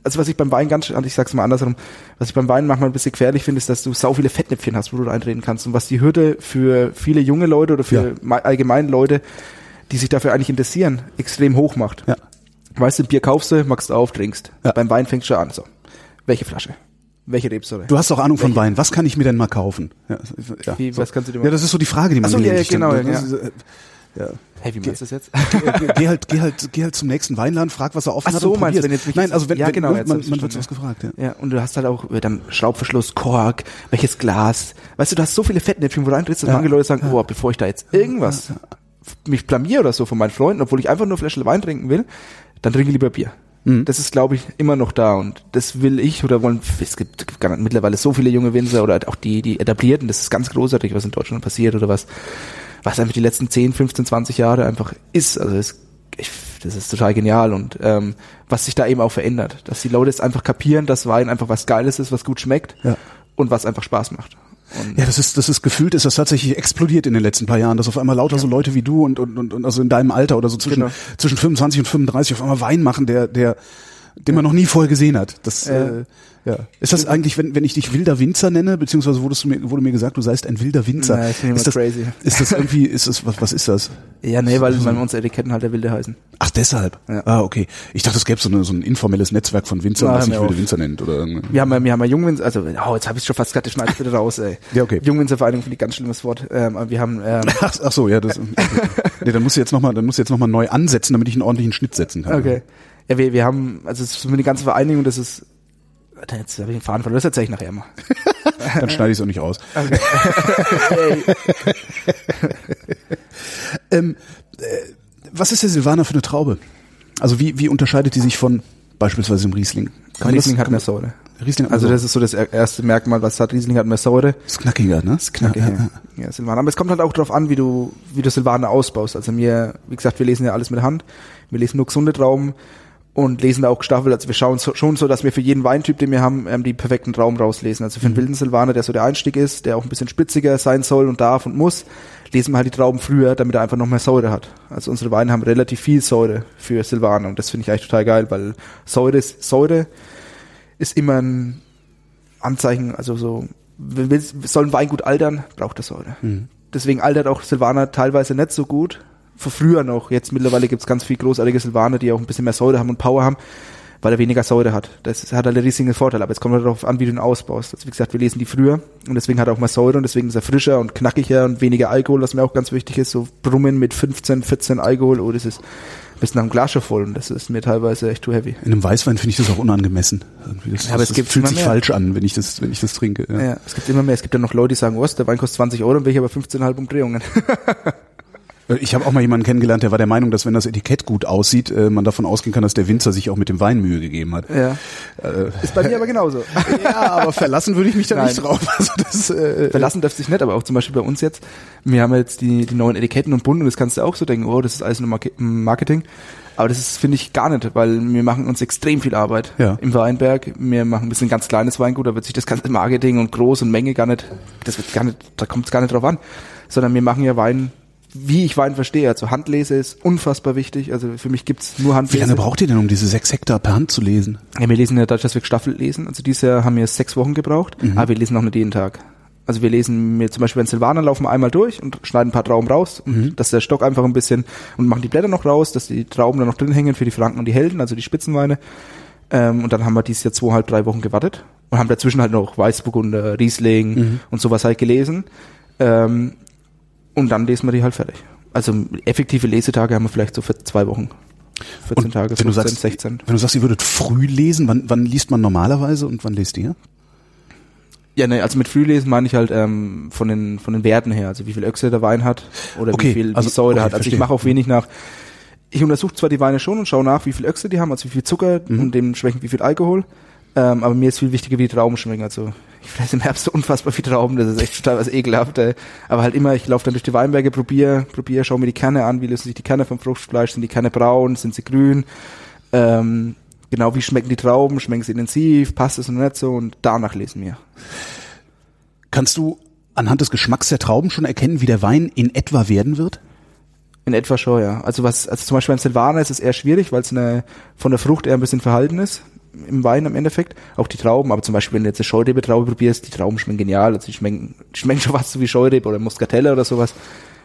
also was ich beim Wein ganz, ich sag's mal andersrum, was ich beim Wein manchmal ein bisschen gefährlich finde, ist, dass du sau viele Fettnäpfchen hast, wo du reinreden kannst. Und was die Hürde für viele junge Leute oder für Ja. me- allgemein Leute, die sich dafür eigentlich interessieren, extrem hoch macht. Ja. Weißt du, Bier kaufst du, machst du auf, trinkst. Ja. Beim Wein fängst du schon an. So. Welche Flasche? Welche Rebsorte? Du hast auch Ahnung von Welche? Wein. Was kann ich mir denn mal kaufen? Ja, ja. Wie, so. was kannst du dir mal ja, das ist so die Frage, die man Ach so, ja, ja, genau, stellt. ja. Ist, äh, ja. Hey, wie meinst du das jetzt? *laughs* geh, halt, geh halt, geh halt zum nächsten Weinladen, frag, was er offen Ach hat so, und meinst du, wenn jetzt mich Nein, also wenn, Ja, wenn genau, jetzt man, man wird was verstanden, gefragt, ja. Ja, und du hast halt auch äh, dann Schraubverschluss, Kork, welches Glas. Weißt du, du hast so viele Fettnäpfchen, wo du reintrittst, dass Ja. manche Leute sagen, oh, bevor ich da jetzt irgendwas mich blamier oder so von meinen Freunden, obwohl ich einfach nur Flasche Wein trinken will, dann trinke ich lieber Bier. Mhm. Das ist, glaube ich, immer noch da und das will ich oder wollen, es gibt mittlerweile so viele junge Winzer oder auch die, die etablierten, das ist ganz großartig, was in Deutschland passiert oder was, was einfach die letzten 10, 15, 20 Jahre einfach ist. Also es, ich, das ist total genial und ähm, was sich da eben auch verändert, dass die Leute jetzt einfach kapieren, dass Wein einfach was Geiles ist, was gut schmeckt Ja. und was einfach Spaß macht. Und Ja, das ist, das ist gefühlt, ist das tatsächlich explodiert in den letzten paar Jahren, dass auf einmal lauter so Leute wie du und, und, und, und also in deinem Alter oder so zwischen, Genau. zwischen 25 und 35 auf einmal Wein machen, der, der, den man noch nie vorher gesehen hat. Das, Ja. äh, ja. Ist das eigentlich, wenn, wenn ich dich wilder Winzer nenne, beziehungsweise wurdest du mir, wurde mir gesagt, du seist ein wilder Winzer. Na, ich bin immer ist das, crazy. Ist das irgendwie, ist das, was, was ist das? ja, nee, weil, weil unsere Etiketten halt der Wilde heißen. Ach, deshalb. Ja. Ah, okay. Ich dachte, es gäbe so, eine, so ein informelles Netzwerk von Winzern, Ja, das sich wir wilde. Winzer nennt. Oder, irgendwie. Wir haben, ja- wir haben ja Jungwinzer, also, oh, jetzt habe ich schon fast gerade, schneid ich bitte raus, ey. Ja, okay. Jungwinzervereinigung finde ich ganz schlimmes Wort. Ähm, wir haben, ähm, *laughs* Ach, ach so, ja, das. nee, dann musst du jetzt nochmal, dann musst du jetzt noch mal neu ansetzen, damit ich einen ordentlichen Schnitt setzen kann. okay. Ja, wir, wir haben, also es ist für die ganze Vereinigung, das ist, Warte, jetzt habe ich den Faden verloren, das erzähle ich nachher mal. *laughs* Dann schneide ich es auch nicht raus. *laughs* ähm, äh, was ist der Silvaner für eine Traube? Also wie, wie unterscheidet die sich von beispielsweise dem Riesling? Kann Riesling das, hat mehr Säure. Riesling Also das ist so das er- erste Merkmal, was hat Riesling hat mehr Säure. ist knackiger, ne? Ist Knackig, ja. ja. Silvaner. Aber es kommt halt auch darauf an, wie du, wie du Silvaner ausbaust. Also mir, wie gesagt, wir lesen ja alles mit Hand. Wir lesen nur gesunde Trauben und lesen da auch gestaffelt. Also wir schauen so, schon so, dass wir für jeden Weintyp, den wir haben, ähm, die perfekten Trauben rauslesen. Also für einen wilden Silvaner, der so der Einstieg ist, der auch ein bisschen spitziger sein soll und darf und muss, lesen wir halt die Trauben früher, damit er einfach noch mehr Säure hat. Also unsere Weine haben relativ viel Säure für Silvaner und das finde ich eigentlich total geil, weil Säure ist, Säure ist immer ein Anzeichen, also so, soll ein Wein gut altern, braucht er Säure. Deswegen altert auch Silvaner teilweise nicht so gut. Von früher noch. Jetzt mittlerweile gibt's ganz viel großartige Silvaner, die auch ein bisschen mehr Säure haben und Power haben, weil er weniger Säure hat. Das hat halt einen riesigen Vorteil. Aber jetzt kommt halt darauf an, wie du ihn ausbaust. Also wie gesagt, wir lesen die früher und deswegen hat er auch mehr Säure und deswegen ist er frischer und knackiger und weniger Alkohol, was mir auch ganz wichtig ist. So Brummen mit 15, 14 Alkohol, oh, das ist ein bisschen nach dem Glas schon voll und das ist mir teilweise echt too heavy. In einem Weißwein finde ich das auch unangemessen. Das, Ja, aber es gibt fühlt sich mehr. falsch an, wenn ich das, wenn ich das trinke. Ja. Ja, es gibt immer mehr. Es gibt ja noch Leute, die sagen, was, der Wein kostet 20 Euro und will ich aber 15,5 Umdrehungen. *laughs* Äh, Ich habe auch mal jemanden kennengelernt, der war der Meinung, dass wenn das Etikett gut aussieht, äh, man davon ausgehen kann, dass der Winzer sich auch mit dem Wein Mühe gegeben hat. ja. Äh, Ist bei mir aber genauso. *laughs* ja, aber verlassen würde ich mich da Nein. nicht drauf. Also das, äh, Verlassen darf sich nicht, aber auch zum Beispiel bei uns jetzt. Wir haben jetzt die, die neuen Etiketten und Bund und das kannst du auch so denken, oh, das ist alles nur Marke- Marketing. Aber das ist, finde ich, gar nicht, weil wir machen uns extrem viel Arbeit Ja. im Weinberg. Wir machen ein bisschen ganz kleines Weingut, da wird sich das ganze Marketing und Groß und Menge gar nicht, das wird gar nicht, da kommt es gar nicht drauf an. Sondern wir machen ja Wein wie ich Wein verstehe. Also Handlese ist unfassbar wichtig. Also für mich gibt's nur Wie Handlese. lange braucht ihr denn, um diese sechs Hektar per Hand zu lesen? Ja, wir lesen ja dadurch, dass wir gestaffelt lesen. Also dieses Jahr haben wir sechs Wochen gebraucht, aber wir lesen auch nicht jeden Tag. Also wir lesen mir zum Beispiel in Silvaner laufen wir einmal durch und schneiden ein paar Trauben raus, und dass der Stock einfach ein bisschen und machen die Blätter noch raus, dass die Trauben dann noch drin hängen für die Franken und die Helden, also die Spitzenweine. Ähm, und dann haben wir dieses Jahr zweieinhalb, drei Wochen gewartet und haben dazwischen halt noch Weißburgunder, Riesling und sowas halt gelesen. Ähm, und dann lesen wir die halt fertig. Also effektive Lesetage haben wir vielleicht so für zwei Wochen. 14 Tage, wenn du 15, sagst, 16. Wenn du sagst, ihr würdet früh lesen, wann, wann liest man normalerweise und wann lest ihr? Ja, ne, also mit Frühlesen meine ich halt ähm, von den von den Werten her, also wie viel Öchse der Wein hat oder Okay, wie viel also- Säure okay, hat. Also verstehe. ich mache auch wenig nach. Ich untersuche zwar die Weine schon und schaue nach, wie viel Öchse die haben, also wie viel Zucker Mhm. und dementsprechend wie viel Alkohol. Ähm, aber mir ist viel wichtiger, wie die Trauben schmecken. Also ich fresse im Herbst so unfassbar viel Trauben, das ist echt total was ekelhaft. Ey. Aber halt immer, ich laufe dann durch die Weinberge, probiere, probiere, schaue mir die Kerne an, wie lösen sich die Kerne vom Fruchtfleisch, sind die Kerne braun, sind sie grün, ähm, genau, wie schmecken die Trauben, schmecken sie intensiv, passt es noch nicht so und danach lesen wir. Kannst du anhand des Geschmacks der Trauben schon erkennen, wie der Wein in etwa werden wird? In etwa schon, ja. Also was, also zum Beispiel beim Silvaner ist es eher schwierig, weil es eine, von der Frucht eher ein bisschen verhalten ist. Im Wein im Endeffekt. Auch die Trauben, aber zum Beispiel, wenn du jetzt eine Scheurebe-Traube probierst, die Trauben schmecken genial. Also die schmecken, *laughs* schmecken schon fast so wie Scheurebe oder Muscatella oder sowas.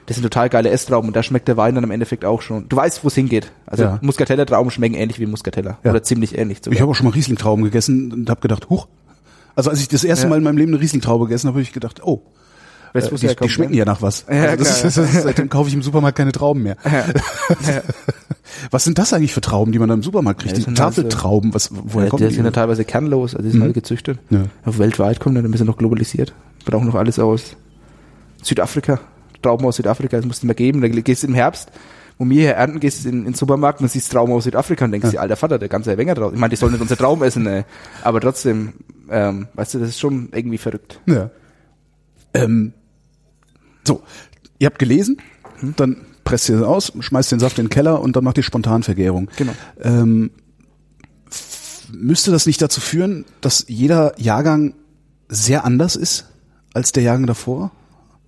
Das sind total geile Esstrauben und da schmeckt der Wein dann im Endeffekt auch schon. Du weißt, wo es hingeht. Also Ja. Muscatella-Trauben schmecken ähnlich wie Muscatella. Ja. Oder ziemlich ähnlich sogar. Ich habe auch schon mal Riesling-Trauben gegessen und habe gedacht, huch. Also als ich das erste Ja. Mal in meinem Leben eine Riesling-Traube gegessen habe, habe ich gedacht, oh, äh, die, die schmecken ja nach was. Ja, also das ist, das ist, seitdem kaufe ich im Supermarkt keine Trauben mehr. Ja. *laughs* Was sind das eigentlich für Trauben, die man da im Supermarkt kriegt? Ja, die halt Tafeltrauben, was, woher Ja, kommen die die? sind ja teilweise kernlos, also die sind alle gezüchtet. Ja. Weltweit kommen dann ein bisschen noch globalisiert. Brauchen noch alles aus Südafrika. Trauben aus Südafrika, das musst du mal geben. Da gehst du im Herbst, wo wir hier ernten, gehst du in, in den Supermarkt und siehst Trauben aus Südafrika und denkst dir, alter Vater, der ganze Wenger drauf. Ich meine, die sollen nicht unsere Trauben essen, ey. aber trotzdem, ähm, weißt du, das ist schon irgendwie verrückt. Ja. Ähm, so, ihr habt gelesen, Hm? dann presst ihr es aus, schmeißt den Saft in den Keller und dann macht ihr Spontanvergärung. Genau. Ähm, müsste das nicht dazu führen, dass jeder Jahrgang sehr anders ist als der Jahrgang davor?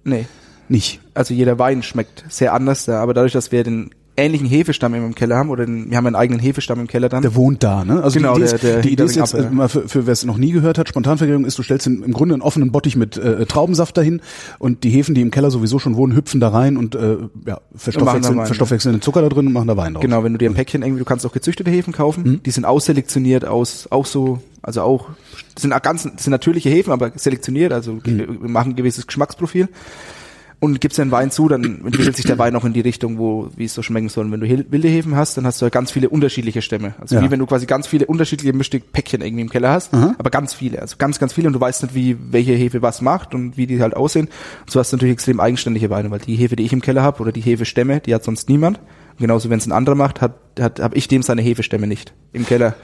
Nee. Nicht. Also jeder Wein schmeckt sehr anders aber dadurch, dass wir den ähnlichen Hefestamm im Keller haben, oder den, wir haben einen eigenen Hefestamm im Keller dann. Der wohnt da, ne? Also Genau, die Idee der- ist, der die Idee ist jetzt, äh, mal für, für wer es noch nie gehört hat, Spontanvergärung ist, du stellst in, im Grunde einen offenen Bottich mit äh, Traubensaft dahin und die Hefen, die im Keller sowieso schon wohnen, hüpfen da rein und äh, ja, verstoffwechseln, Wein, verstoffwechseln den Zucker da drin und machen da Wein draus. Genau, wenn du dir ein Päckchen irgendwie, du kannst auch gezüchtete Hefen kaufen, Mhm. die sind ausselektioniert aus, auch so, also auch, sind ganz, sind natürliche Hefen, aber selektioniert, also Mhm. machen ein gewisses Geschmacksprofil. Und gibst den Wein zu, dann entwickelt sich der Wein auch in die Richtung, wo, wie es so schmecken soll. Und wenn du wilde Hefen hast, dann hast du halt ganz viele unterschiedliche Stämme. Also Ja. wie wenn du quasi ganz viele unterschiedliche mischte Päckchen irgendwie im Keller hast, Aha. aber ganz viele, also ganz, ganz viele und du weißt nicht, wie, welche Hefe was macht und wie die halt aussehen. Und so hast du natürlich extrem eigenständige Weine, weil die Hefe, die ich im Keller habe oder die Hefestämme, die hat sonst niemand. Und genauso, wenn es ein anderer macht, hat, hat, habe ich dem seine Hefestämme nicht im Keller.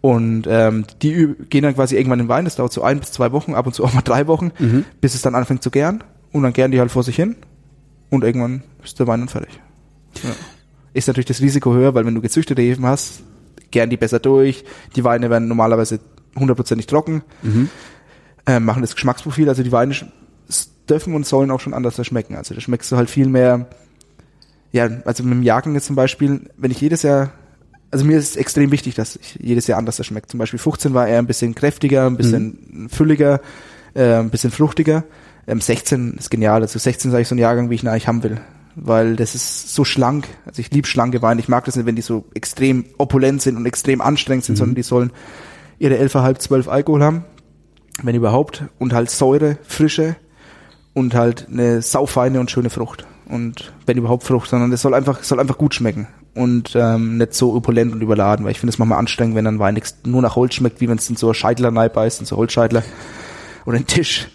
Und ähm, die gehen dann quasi irgendwann in den Wein, das dauert so ein bis zwei Wochen, ab und zu auch mal drei Wochen, bis es dann anfängt zu gären. Und dann gären die halt vor sich hin und irgendwann ist der Wein dann fertig. Ja. Ist natürlich das Risiko höher, weil wenn du gezüchtete Hefen hast, gären die besser durch. Die Weine werden normalerweise hundertprozentig trocken, äh, machen das Geschmacksprofil, also die Weine dürfen und sollen auch schon anders schmecken. Also da schmeckst du halt viel mehr, ja, also mit dem Jahrgang jetzt zum Beispiel, wenn ich jedes Jahr, also mir ist es extrem wichtig, dass ich jedes Jahr anders schmeckt. Zum Beispiel 15 war eher ein bisschen kräftiger, ein bisschen fülliger, äh, ein bisschen fruchtiger. Ähm, 16 ist genial. Also 16 sage ich so ein Jahrgang, wie ich ihn eigentlich haben will. Weil das ist so schlank. Also ich liebe schlanke Weine. Ich mag das nicht, wenn die so extrem opulent sind und extrem anstrengend sind, sondern die sollen ihre 11,5, 12 Alkohol haben. Wenn überhaupt. Und halt Säure, Frische und halt eine saufeine und schöne Frucht. Und wenn überhaupt Frucht, sondern es soll einfach, soll einfach gut schmecken. Und ähm, nicht so opulent und überladen, weil ich finde es manchmal anstrengend, wenn ein Wein nur nach Holz schmeckt, wie wenn es in so ein Scheitler beißt, in so Holzscheitler oder ein Tisch.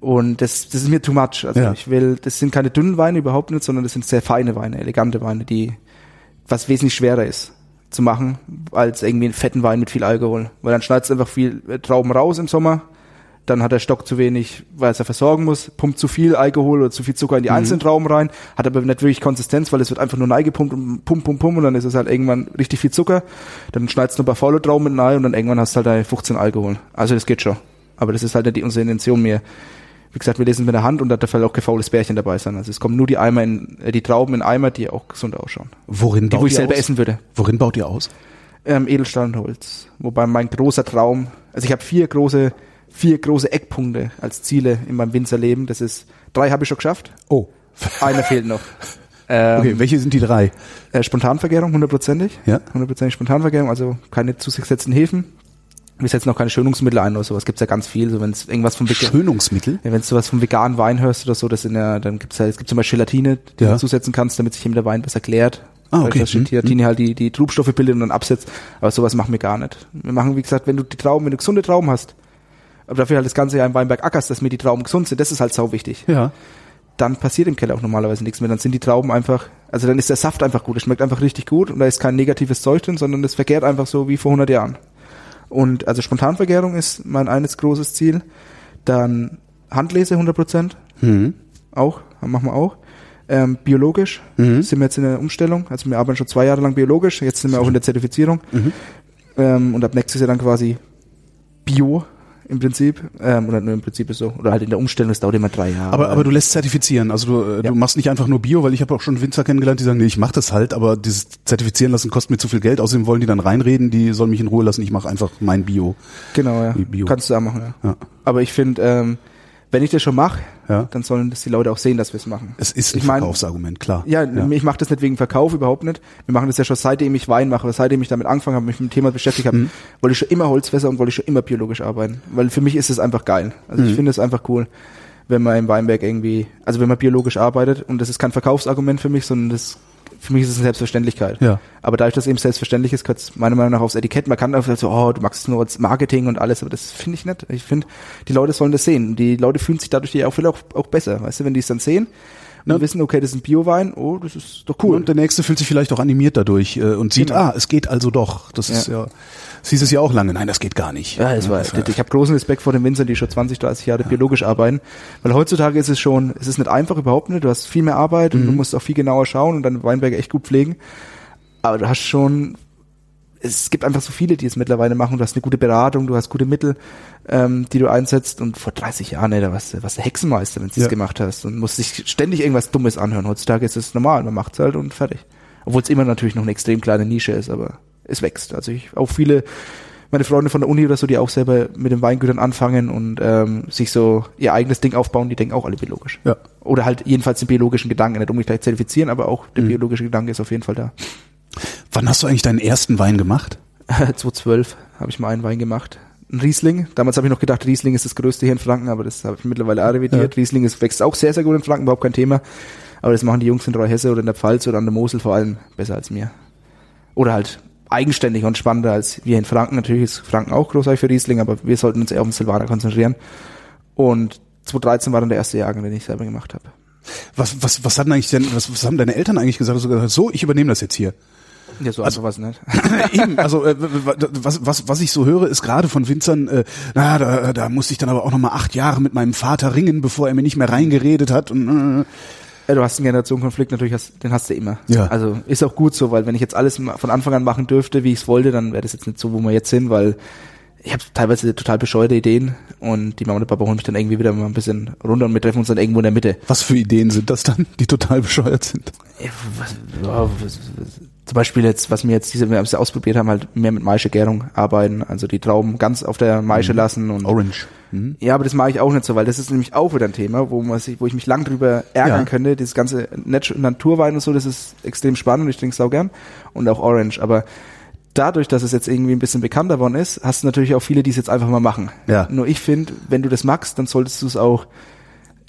Und das, das ist mir too much. Also Ja. ich will, das sind keine dünnen Weine überhaupt nicht, sondern das sind sehr feine Weine, elegante Weine, die was wesentlich schwerer ist zu machen, als irgendwie einen fetten Wein mit viel Alkohol. Weil dann schneidest du einfach viel äh, Trauben raus im Sommer, dann hat der Stock zu wenig, weil es er versorgen muss, pumpt zu viel Alkohol oder zu viel Zucker in die einzelnen Trauben rein, hat aber nicht wirklich Konsistenz, weil es wird einfach nur neigepumpt und pump, pump, pump und dann ist es halt irgendwann richtig viel Zucker. Dann schneidest du ein paar faule Trauben mit rein und dann irgendwann hast du halt deine 15 Alkohol. Also das geht schon. Aber das ist halt nicht die, unsere Intention. Wir, Wie gesagt, wir lesen mit der Hand und da darf halt auch kein faules Bärchen dabei sein. Also es kommen nur die Eimer in, äh, die Trauben in Eimer, die auch gesund ausschauen. Worin Die, baut wo ich selber aus? essen würde. Worin baut ihr aus? Ähm, Edelstahl und Holz. Wobei mein großer Traum, also ich habe vier große, vier große Eckpunkte als Ziele in meinem Winzerleben. Das ist, drei habe ich schon geschafft, Oh. einer fehlt noch. *laughs* Ähm, Okay, welche sind die drei? äh, Spontanvergärung, hundertprozentig. Ja. Hundertprozentig Spontanvergärung, also keine zu sich setzenden Hefen. Wir setzen auch keine Schönungsmittel ein oder sowas. Gibt's ja ganz viel. So wenn es irgendwas vom Vegan, Schönungsmittel? ja, wenn du was vom veganen Wein hörst oder so, das in der, dann gibt's ja, es gibt zum Beispiel Gelatine, die Ja. du zusetzen kannst, damit sich eben der Wein besser klärt. Ah, Weil okay. Mhm. Gelatine halt die, die Trubstoffe bildet und dann absetzt. Aber sowas machen wir gar nicht. Wir machen, wie gesagt, wenn du die Trauben, wenn du gesunde Trauben hast, aber dafür halt das ganze Jahr im Weinberg ackerst, dass mir die Trauben gesund sind, das ist halt sau wichtig. Ja. Dann passiert im Keller auch normalerweise nichts mehr. Dann sind die Trauben einfach, also dann ist der Saft einfach gut. Es schmeckt einfach richtig gut und da ist kein negatives Zeug drin, sondern es vergärt einfach so wie vor 100 Jahren. Und also Spontanvergärung ist mein eines großes Ziel. Dann Handlese 100 Prozent, Hm. auch, machen wir auch. Ähm, biologisch Mhm. sind wir jetzt in der Umstellung. Also wir arbeiten schon zwei Jahre lang biologisch, jetzt sind wir auch in der Zertifizierung. Mhm. Ähm, und ab nächstes Jahr dann quasi Bio im Prinzip. Ähm, oder nur im Prinzip ist so. Oder halt in der Umstellung, das dauert immer drei Jahre. Aber, aber du lässt zertifizieren. Also du, äh, Ja. du machst nicht einfach nur Bio, weil ich habe auch schon Winzer kennengelernt, die sagen, nee, ich mache das halt, aber dieses Zertifizieren lassen kostet mir zu viel Geld. Außerdem wollen die dann reinreden, die sollen mich in Ruhe lassen. Ich mache einfach mein Bio. Genau, ja. Bio. Kannst du da machen, ja. Ja. Aber ich finde, ähm, wenn ich das schon mache, Ja. dann sollen das die Leute auch sehen, dass wir es machen. Es ist ein Ich mein- Verkaufsargument, klar. Ja, ich mache das nicht wegen Verkauf, überhaupt nicht. Wir machen das ja schon seitdem ich Wein mache, seitdem ich damit angefangen habe, mich mit dem Thema beschäftigt habe, Mhm. wollte ich schon immer Holzfässer und wollte ich schon immer biologisch arbeiten. Weil für mich ist es einfach geil. Also Mhm. ich finde es einfach cool, wenn man im Weinberg irgendwie, also wenn man biologisch arbeitet und das ist kein Verkaufsargument für mich, sondern das für mich ist es eine Selbstverständlichkeit. Ja. Aber dadurch, dass es eben selbstverständlich ist, gehört es meiner Meinung nach aufs Etikett. Man kann einfach so, oh, du magst es nur als Marketing und alles, aber das finde ich nicht. Ich finde, die Leute sollen das sehen. Die Leute fühlen sich dadurch ja auch vielleicht auch, auch besser, weißt du, wenn die es dann sehen und Ja. wissen, okay, das ist ein Biowein, oh, das ist doch cool. Und der nächste fühlt sich vielleicht auch animiert dadurch äh, und sieht, Genau. ah, es geht also doch. Das ist ja, es hieß es ja auch lange, nein, das geht gar nicht. Ja, es war, ich habe großen Respekt vor den Winzern, die schon 20, 30 Jahre biologisch arbeiten, weil heutzutage ist es schon, es ist nicht einfach überhaupt nicht, du hast viel mehr Arbeit und du musst auch viel genauer schauen und deine Weinberge echt gut pflegen, aber du hast schon, es gibt einfach so viele, die es mittlerweile machen, du hast eine gute Beratung, du hast gute Mittel, ähm, die du einsetzt und vor 30 Jahren, ey, da warst du, warst du Hexenmeister, wenn du es Ja. gemacht hast und musst dich ständig irgendwas Dummes anhören. Heutzutage ist es normal, man macht's halt und fertig. Obwohl es immer natürlich noch eine extrem kleine Nische ist, aber es wächst. Also ich auch viele meine Freunde von der Uni oder so, die auch selber mit den Weingütern anfangen und ähm, sich so ihr eigenes Ding aufbauen, die denken auch alle biologisch. Ja. Oder halt jedenfalls den biologischen Gedanken, nicht unbedingt gleich zertifizieren, aber auch der biologische Gedanke ist auf jeden Fall da. Wann hast du eigentlich deinen ersten Wein gemacht? *laughs* 2012 habe ich mal einen Wein gemacht. Ein Riesling. Damals habe ich noch gedacht, Riesling ist das größte hier in Franken, aber das habe ich mittlerweile auch revidiert. Riesling ist, wächst auch sehr, sehr gut in Franken, überhaupt kein Thema. Aber das machen die Jungs in Rheinhesse oder in der Pfalz oder an der Mosel vor allem besser als mir. Oder halt eigenständiger und spannender als wir in Franken. Natürlich ist Franken auch großartig für Riesling, aber wir sollten uns eher auf den Silvaner konzentrieren. Und 2013 war dann der erste Jahrgang, den ich selber gemacht habe. Was, was, was hatten eigentlich denn, was, was haben deine Eltern eigentlich gesagt? Also gesagt, so, ich übernehme das jetzt hier. Ja, so also, was nicht. *laughs* Eben, also äh, was, was, was ich so höre, ist gerade von Winzern, äh, na, da, da musste ich dann aber auch noch mal acht Jahre mit meinem Vater ringen, bevor er mir nicht mehr reingeredet hat. Und, äh, Ja, du hast einen Generationenkonflikt, natürlich hast, den hast du immer. Ja. Also ist auch gut so, weil wenn ich jetzt alles von Anfang an machen dürfte, wie ich es wollte, dann wäre das jetzt nicht so, wo wir jetzt sind, weil ich habe teilweise total bescheuerte Ideen und die Mama und der Papa holen mich dann irgendwie wieder mal ein bisschen runter und wir treffen uns dann irgendwo in der Mitte. was für Ideen sind das dann, die total bescheuert sind? Ja, was, was, was, zum Beispiel jetzt, was wir jetzt diese, wir haben es ausprobiert haben, halt mehr mit Maischegärung arbeiten, also die Trauben ganz auf der Maische lassen und Orange. Mhm. Ja, aber das mache ich auch nicht so, weil das ist nämlich auch wieder ein Thema, wo man sich, wo ich mich lang drüber ärgern Ja. könnte. Dieses ganze Nat Naturwein und so, das ist extrem spannend und ich trinke es auch gern. Und auch Orange. Aber dadurch, dass es jetzt irgendwie ein bisschen bekannter worden ist, hast du natürlich auch viele, die es jetzt einfach mal machen. Ja. Nur ich finde, wenn du das magst, dann solltest du es auch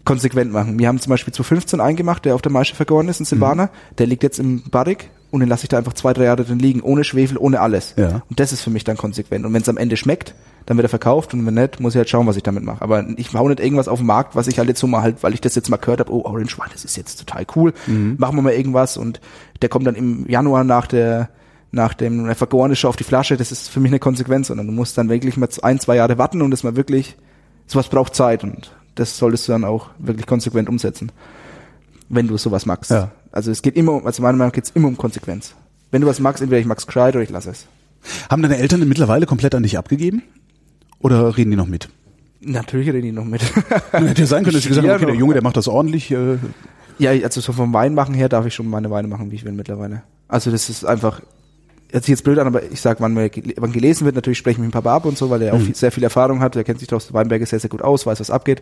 konsequent machen. Wir haben zum Beispiel 2015 eingemacht, der auf der Maische vergoren ist, ein Silvaner. Der liegt jetzt im Barrik und den lasse ich da einfach zwei, drei Jahre drin liegen, ohne Schwefel, ohne alles. Ja. Und das ist für mich dann konsequent. Und wenn es am Ende schmeckt, dann wird er verkauft und wenn nicht, muss ich halt schauen, was ich damit mache. Aber ich hau nicht irgendwas auf den Markt, was ich halt jetzt so mal halt, weil ich das jetzt mal gehört habe, oh, Orange Wine, das ist jetzt total cool. Machen wir mal irgendwas und der kommt dann im Januar nach der nach dem der vergoren ist schon auf die Flasche, das ist für mich eine Konsequenz, sondern du musst dann wirklich mal ein, zwei Jahre warten und das mal wirklich, sowas braucht Zeit und das solltest du dann auch wirklich konsequent umsetzen, wenn du sowas magst. Ja. Also es geht immer, um- also meiner Meinung nach geht es immer um Konsequenz. Wenn du was magst, entweder ich mag's gescheit oder ich lasse es. Haben deine Eltern mittlerweile komplett an dich abgegeben? Oder reden die noch mit? Natürlich rede ich noch mit. *laughs* Hätte ja sein können, dass ich gesagt habe, okay, der. Junge, der macht das ordentlich. Äh, Ja, also so vom Weinmachen her darf ich schon meine Weine machen, wie ich will mittlerweile. Also das ist einfach, hört sich jetzt blöd an, aber ich sag, wann, wann gelesen wird, natürlich spreche ich mit dem Papa ab und so, weil er auch viel, sehr viel Erfahrung hat, er kennt sich aus Weinberge sehr, sehr gut aus, weiß, was abgeht.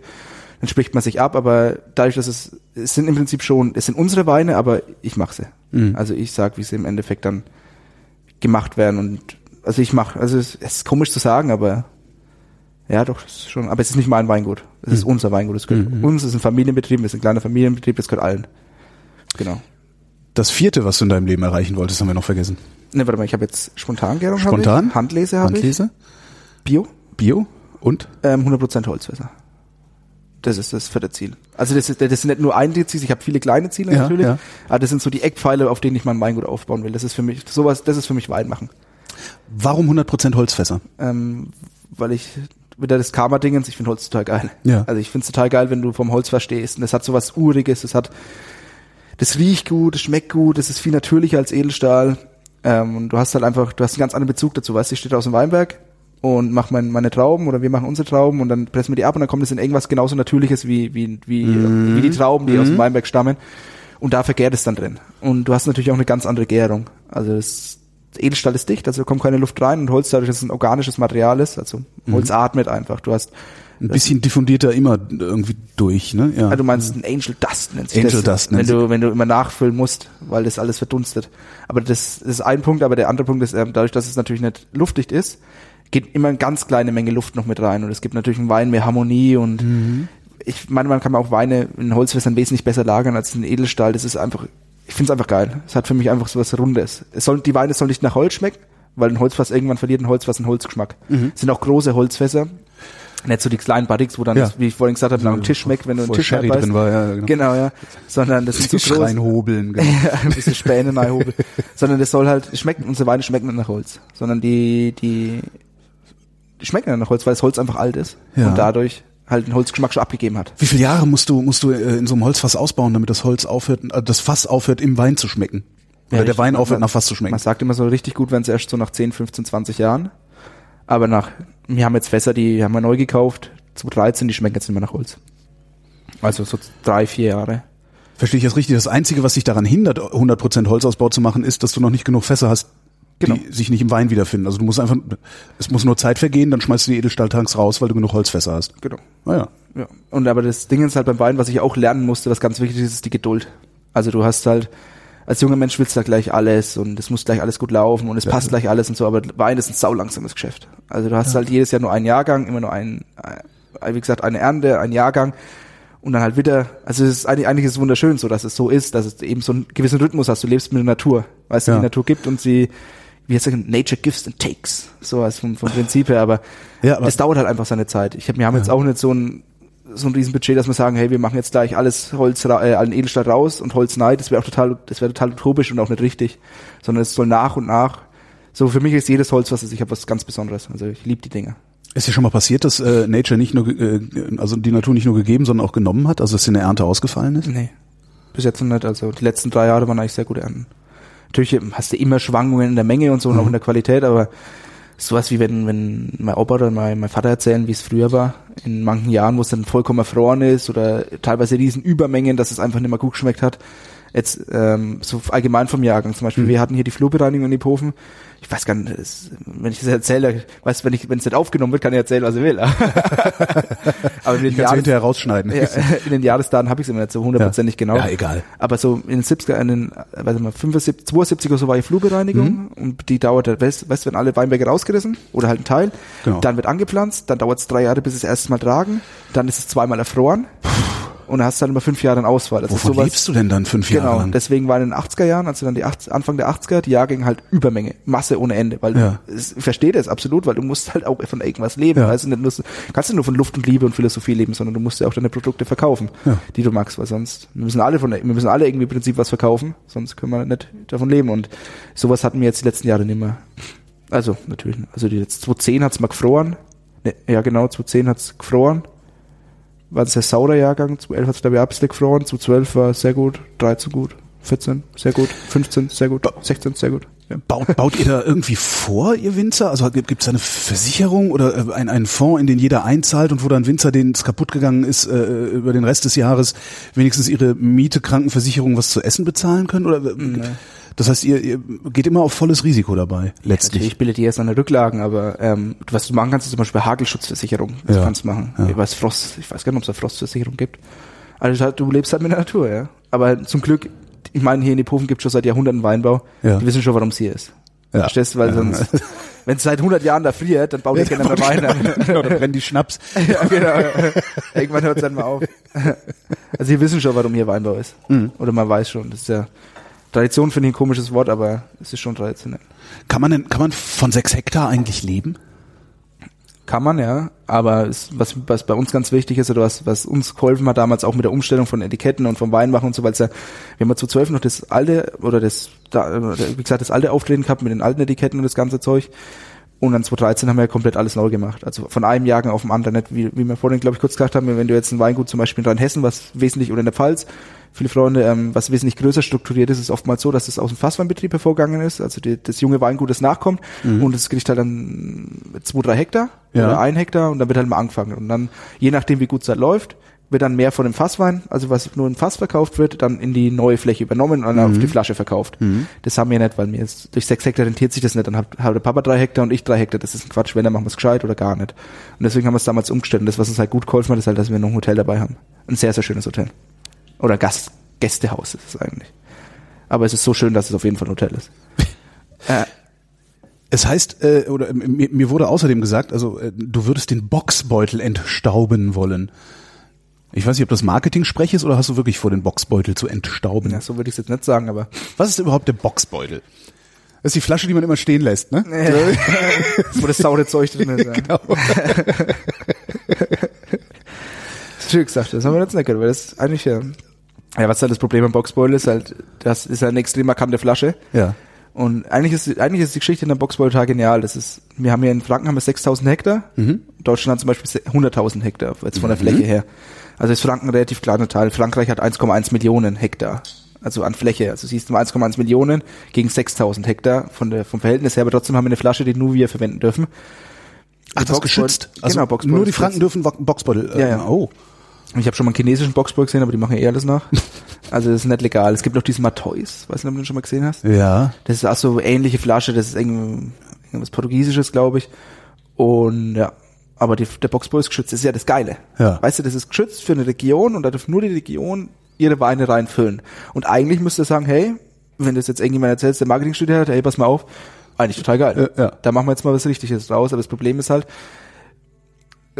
Dann spricht man sich ab, aber dadurch, dass es, es sind im Prinzip schon, es sind unsere Weine, aber ich mache sie. Also ich sag, wie sie im Endeffekt dann gemacht werden und also ich mache, also es, es ist komisch zu sagen, aber ja, doch, schon, aber es ist nicht mein Weingut. Es ist unser Weingut. Es gehört uns, es ist ein Familienbetrieb, es ist ein kleiner Familienbetrieb, das gehört allen. Genau. das vierte, was du in deinem Leben erreichen wolltest, haben wir noch vergessen. Ne, warte mal, ich habe jetzt Spontangärung. Spontan? Hab ich, Handlese habe ich. Handlese, Bio. Bio und Ähm, 100% Holzfässer. Das ist das vierte Ziel. Also das, ist, das sind nicht nur ein Ziel, ich habe viele kleine Ziele Ja, natürlich, ja. aber das sind so die Eckpfeile, auf denen ich mein Weingut aufbauen will. Das ist für mich sowas, das ist für mich Weinmachen. warum 100% Holzfässer? Ähm, weil ich wieder das Karma-Dingens, ich finde Holz total geil. Ja. Also ich finde es total geil, wenn du vom Holz verstehst. Und das hat so was Uriges, das hat, das riecht gut, das schmeckt gut, das ist viel natürlicher als Edelstahl. Ähm, und du hast halt einfach, du hast einen ganz anderen Bezug dazu. Weißt du, ich stehe aus dem Weinberg und mache mein, meine Trauben oder wir machen unsere Trauben und dann pressen wir die ab und dann kommt es in irgendwas genauso Natürliches wie, wie, wie, wie die Trauben, die aus dem Weinberg stammen. Und da vergärt es dann drin. Und du hast natürlich auch eine ganz andere Gärung. Also das Edelstahl ist dicht, also da kommt keine Luft rein und Holz dadurch, dass es ein organisches Material ist, also Holz atmet einfach. Du hast, Ein bisschen diffundierter immer irgendwie durch, ne? Ja. also du meinst ein Angel Dust nennt sich Angel das, Dust nennt wenn du wenn du immer nachfüllen musst, weil das alles verdunstet. Aber das, das ist ein Punkt, aber der andere Punkt ist, ähm, dadurch, dass es natürlich nicht luftdicht ist, geht immer eine ganz kleine Menge Luft noch mit rein und es gibt natürlich einen Wein mehr Harmonie und Mhm. ich meine, man kann auch Weine in Holzfässern wesentlich besser lagern als in Edelstahl. Das ist einfach, ich finde es einfach geil. Es hat für mich einfach so was Rundes. Es soll, die Weine sollen nicht nach Holz schmecken, weil ein Holzfass irgendwann verliert ein Holzfass einen Holzgeschmack. Es sind auch große Holzfässer. Nicht so die kleinen Barrix, wo dann, Ja. das, wie ich vorhin gesagt habe, nach dem Tisch schmeckt, wenn du einen Tisch Sherry drin war, ja, genau. Genau, ja. Sondern das sind so groß. reinhobeln. *laughs* Genau. Ja, ein bisschen Späne reinhobeln. Sondern das soll halt, schmecken, unsere Weine schmecken nicht nach Holz. Sondern die, die schmecken nicht nach Holz, weil das Holz einfach alt ist. Ja. Und dadurch halt den Holzgeschmack schon abgegeben hat. Wie viele Jahre musst du musst du äh, in so einem Holzfass ausbauen, damit das Holz aufhört, äh, das Fass aufhört, im Wein zu schmecken? Oder Ja, der Wein aufhört, nach Fass zu schmecken? Man sagt immer so richtig gut, wenn es erst so nach 10, 15, 20 Jahren. Aber nach, wir haben jetzt Fässer, die haben wir neu gekauft, 2013, die schmecken jetzt nicht mehr nach Holz. Also so drei, vier Jahre. Verstehe ich das richtig? Das Einzige, was dich daran hindert, 100% Holzausbau zu machen, ist, dass du noch nicht genug Fässer hast, die Genau. sich nicht im Wein wiederfinden. Also du musst einfach, es muss nur Zeit vergehen, dann schmeißt du die Edelstahltanks raus, weil du genug Holzfässer hast. Genau. Naja. Ja. Und aber das Ding ist halt beim Wein, was ich auch lernen musste, was ganz wichtig ist, ist die Geduld. Also du hast halt, als junger Mensch willst du da gleich alles und es muss gleich alles gut laufen und es passt gleich alles und so, aber Wein ist ein saulangsames Geschäft. Also du hast halt jedes Jahr nur einen Jahrgang, immer nur ein, äh, wie gesagt, eine Ernte, ein Jahrgang und dann halt wieder, also es ist eigentlich, eigentlich ist es wunderschön so, dass es so ist, dass es eben so einen gewissen Rhythmus hast. Du lebst mit der Natur, weißt du, Ja. die Natur gibt und sie, wie heißt das, Nature gives and takes, so als vom, vom Prinzip her, aber, *laughs* Ja, aber- es dauert halt einfach seine Zeit. Ich hab, wir haben jetzt auch nicht so ein, so ein Riesenbudget, dass wir sagen, hey, wir machen jetzt gleich alles Holz, äh, allen Edelstahl raus und Holz nein, das wäre auch total, das wäre total utopisch und auch nicht richtig, sondern es soll nach und nach, so für mich ist jedes Holz, was es, ich habe was ganz Besonderes, also ich liebe die Dinge. Ist dir schon mal passiert, dass äh, Nature nicht nur, äh, also die Natur nicht nur gegeben, sondern auch genommen hat, also dass dir eine Ernte ausgefallen ist? Nee, bis jetzt noch nicht, also die letzten drei Jahre waren eigentlich sehr gute Ernten. Natürlich hast du immer Schwankungen in der Menge und so und auch in der Qualität, aber sowas wie wenn, wenn mein Opa oder mein, mein Vater erzählen, wie es früher war, in manchen Jahren, wo es dann vollkommen erfroren ist oder teilweise riesen Übermengen, dass es einfach nicht mehr gut geschmeckt hat. Jetzt ähm, so allgemein vom Jahrgang zum Beispiel, wir hatten hier die Flurbereinigung in Iphofen. Ich weiß gar nicht, das, wenn ich das erzähle, weißt wenn ich wenn es nicht aufgenommen wird, kann ich erzählen, was ich will. *laughs* Aber in den Jahres- hinterher rausschneiden. ja, *laughs* in den Jahresdaten habe ich es immer nicht so hundertprozentig genau. Ja, egal. Aber so in den 70er, in den, äh, weiß ich mal, 75, 72 oder so war die Flurbereinigung Mhm. und die dauerte, weißt weißt du, wenn alle Weinberge rausgerissen oder halt ein Teil, Genau. dann wird angepflanzt, dann dauert es drei Jahre, bis es erstes Mal tragen, dann ist es zweimal erfroren und dann hast du dann immer fünf Jahre einen Ausfall. Das ist Wovon sowas, lebst du denn dann fünf Jahre Genau, lang? deswegen waren in den 80er Jahren, also dann die 80, Anfang der 80er, die Jahrgänge halt Übermenge, Masse ohne Ende, weil Ja. du, es, ich verstehe das absolut, weil du musst halt auch von irgendwas leben, Ja. weißt du, nicht nur, kannst du nur von Luft und Liebe und Philosophie leben, sondern du musst ja auch deine Produkte verkaufen, Ja. die du magst, weil sonst, wir müssen alle von, wir müssen alle irgendwie im Prinzip was verkaufen, sonst können wir nicht davon leben und sowas hatten wir jetzt die letzten Jahre nicht mehr. Also, natürlich, also die jetzt 2010 hat's mal gefroren, ne, ja genau, 2010 hat's gefroren, war ein sehr saurer Jahrgang. 2011 hat es, glaube ich, ein bisschen gefroren. 2012 war sehr gut. 13 gut. 14 sehr gut. 15 sehr gut. 16 sehr gut. Baut, baut ihr da irgendwie vor, ihr Winzer? Also gibt es eine Versicherung oder äh, ein, einen Fonds, in den jeder einzahlt und wo dann Winzer, denen es kaputt gegangen ist, äh, über den Rest des Jahres wenigstens ihre Miete, Krankenversicherung, was zu essen bezahlen können? Oder äh, nee. Das heißt, ihr, ihr geht immer auf volles Risiko dabei, letztlich. Ja, natürlich bildet ihr erst an Rücklagen, aber ähm, was du machen kannst, ist zum Beispiel Hagelschutzversicherung. Das ja. kannst du machen. Ja. Ich weiß Frost, ich weiß gar nicht, ob es eine Frostversicherung gibt. Also du lebst halt mit der Natur, ja. Aber zum Glück ich meine, hier in Epofen gibt es schon seit Jahrhunderten Weinbau. Ja. Die wissen schon, warum es hier ist. Ja. Verstehst du? Weil ja. sonst, *laughs* wenn es seit 100 Jahren da friert, dann baut ja, keiner mehr Wein an. Genau, dann brennen die Schnaps. *laughs* ja, genau. Irgendwann hört es dann mal auf. *laughs* Also wir wissen schon, warum hier Weinbau ist. Mhm. Oder man weiß schon. Das ist ja, Tradition finde ich ein komisches Wort, aber es ist schon traditionell. Kann man denn, kann man von sechs Hektar eigentlich leben? Kann man, ja. Aber es, was, was bei uns ganz wichtig ist oder was, was uns geholfen hat damals auch mit der Umstellung von Etiketten und vom Weinmachen und so, weil es ja, wir haben ja zu zwölf noch das alte oder das, da, wie gesagt, das alte Auftreten gehabt mit den alten Etiketten und das ganze Zeug. Und dann 2013 haben wir ja komplett alles neu gemacht. Also von einem Jahrgang auf den anderen. Nicht wie, wie wir vorhin, glaube ich, kurz gesagt haben, wenn du jetzt ein Weingut zum Beispiel in Rheinhessen, was wesentlich oder in der Pfalz, viele Freunde, ähm, was wesentlich größer strukturiert ist, ist oftmals so, dass es aus dem Fassweinbetrieb hervorgegangen ist, also die, das junge Weingut, das nachkommt mhm. und es kriegt halt dann zwei, drei Hektar ja. oder ein Hektar und dann wird halt mal angefangen. Und dann, je nachdem wie gut es halt läuft, wird dann mehr von dem Fasswein, also was nur im Fass verkauft wird, dann in die neue Fläche übernommen und dann mhm. auf die Flasche verkauft. Mhm. Das haben wir nicht, weil mir jetzt durch sechs Hektar rentiert sich das nicht. Dann hat, hat der Papa drei Hektar und ich drei Hektar. Das ist ein Quatsch. Wenn, dann machen wir es gescheit oder gar nicht. Und deswegen haben wir es damals umgestellt. Und das, was uns halt gut geholfen hat, ist halt, dass wir noch ein Hotel dabei haben. Ein sehr, sehr schönes Hotel. Oder Gast, Gästehaus ist es eigentlich. Aber es ist so schön, dass es auf jeden Fall ein Hotel ist. *laughs* äh, es heißt, äh, oder mir, mir wurde außerdem gesagt, also äh, du würdest den Boxbeutel entstauben wollen. Ich weiß nicht, ob das Marketing-Sprech ist oder hast du wirklich vor, den Boxbeutel zu entstauben? Ja, so würde ich es jetzt nicht sagen, aber. Was ist überhaupt der Boxbeutel? Das ist die Flasche, die man immer stehen lässt, ne? *laughs* Wo das saure Zeug drin ist. Ja. *laughs* Genau. Schön gesagt, das haben wir jetzt nicht gehört, weil das ist eigentlich ja ja, was halt das Problem am Boxboil ist, halt, das ist eine extrem markante Flasche. Ja. Und eigentlich ist, eigentlich ist die Geschichte in der Boxboil total genial. Das ist, wir haben hier in Franken haben wir 6000 Hektar. Mhm. Deutschland hat zum Beispiel 100.000 Hektar, jetzt von der mhm. Fläche her. Also ist Franken ein relativ kleiner Teil. Frankreich hat 1,1 Millionen Hektar. Also an Fläche. Also siehst du 1,1 Millionen gegen 6000 Hektar von der, vom Verhältnis her. Aber trotzdem haben wir eine Flasche, die nur wir verwenden dürfen. Ach, das ist geschützt? Also genau, Boxbeutel. Nur die Franken dürfen Boxbeutel. Äh, ja, ja. Oh. Ich habe schon mal einen chinesischen Boxball gesehen, aber die machen ja eh alles nach. *laughs* Also das ist nicht legal. Es gibt noch diesen Matois, weiß nicht, ob du den schon mal gesehen hast. Ja. Das ist auch so ähnliche Flasche, das ist irgendwas Portugiesisches, glaube ich. Und ja, aber die, der Boxball ist geschützt, das ist ja das Geile. Ja. Weißt du, das ist geschützt für eine Region und da darf nur die Region ihre Weine reinfüllen. Und eigentlich müsste sagen, hey, wenn das jetzt irgendjemand erzählt, der Marketingstudie hat, hey, pass mal auf, eigentlich total geil. Ja, ja. Da machen wir jetzt mal was Richtiges raus. Aber das Problem ist halt,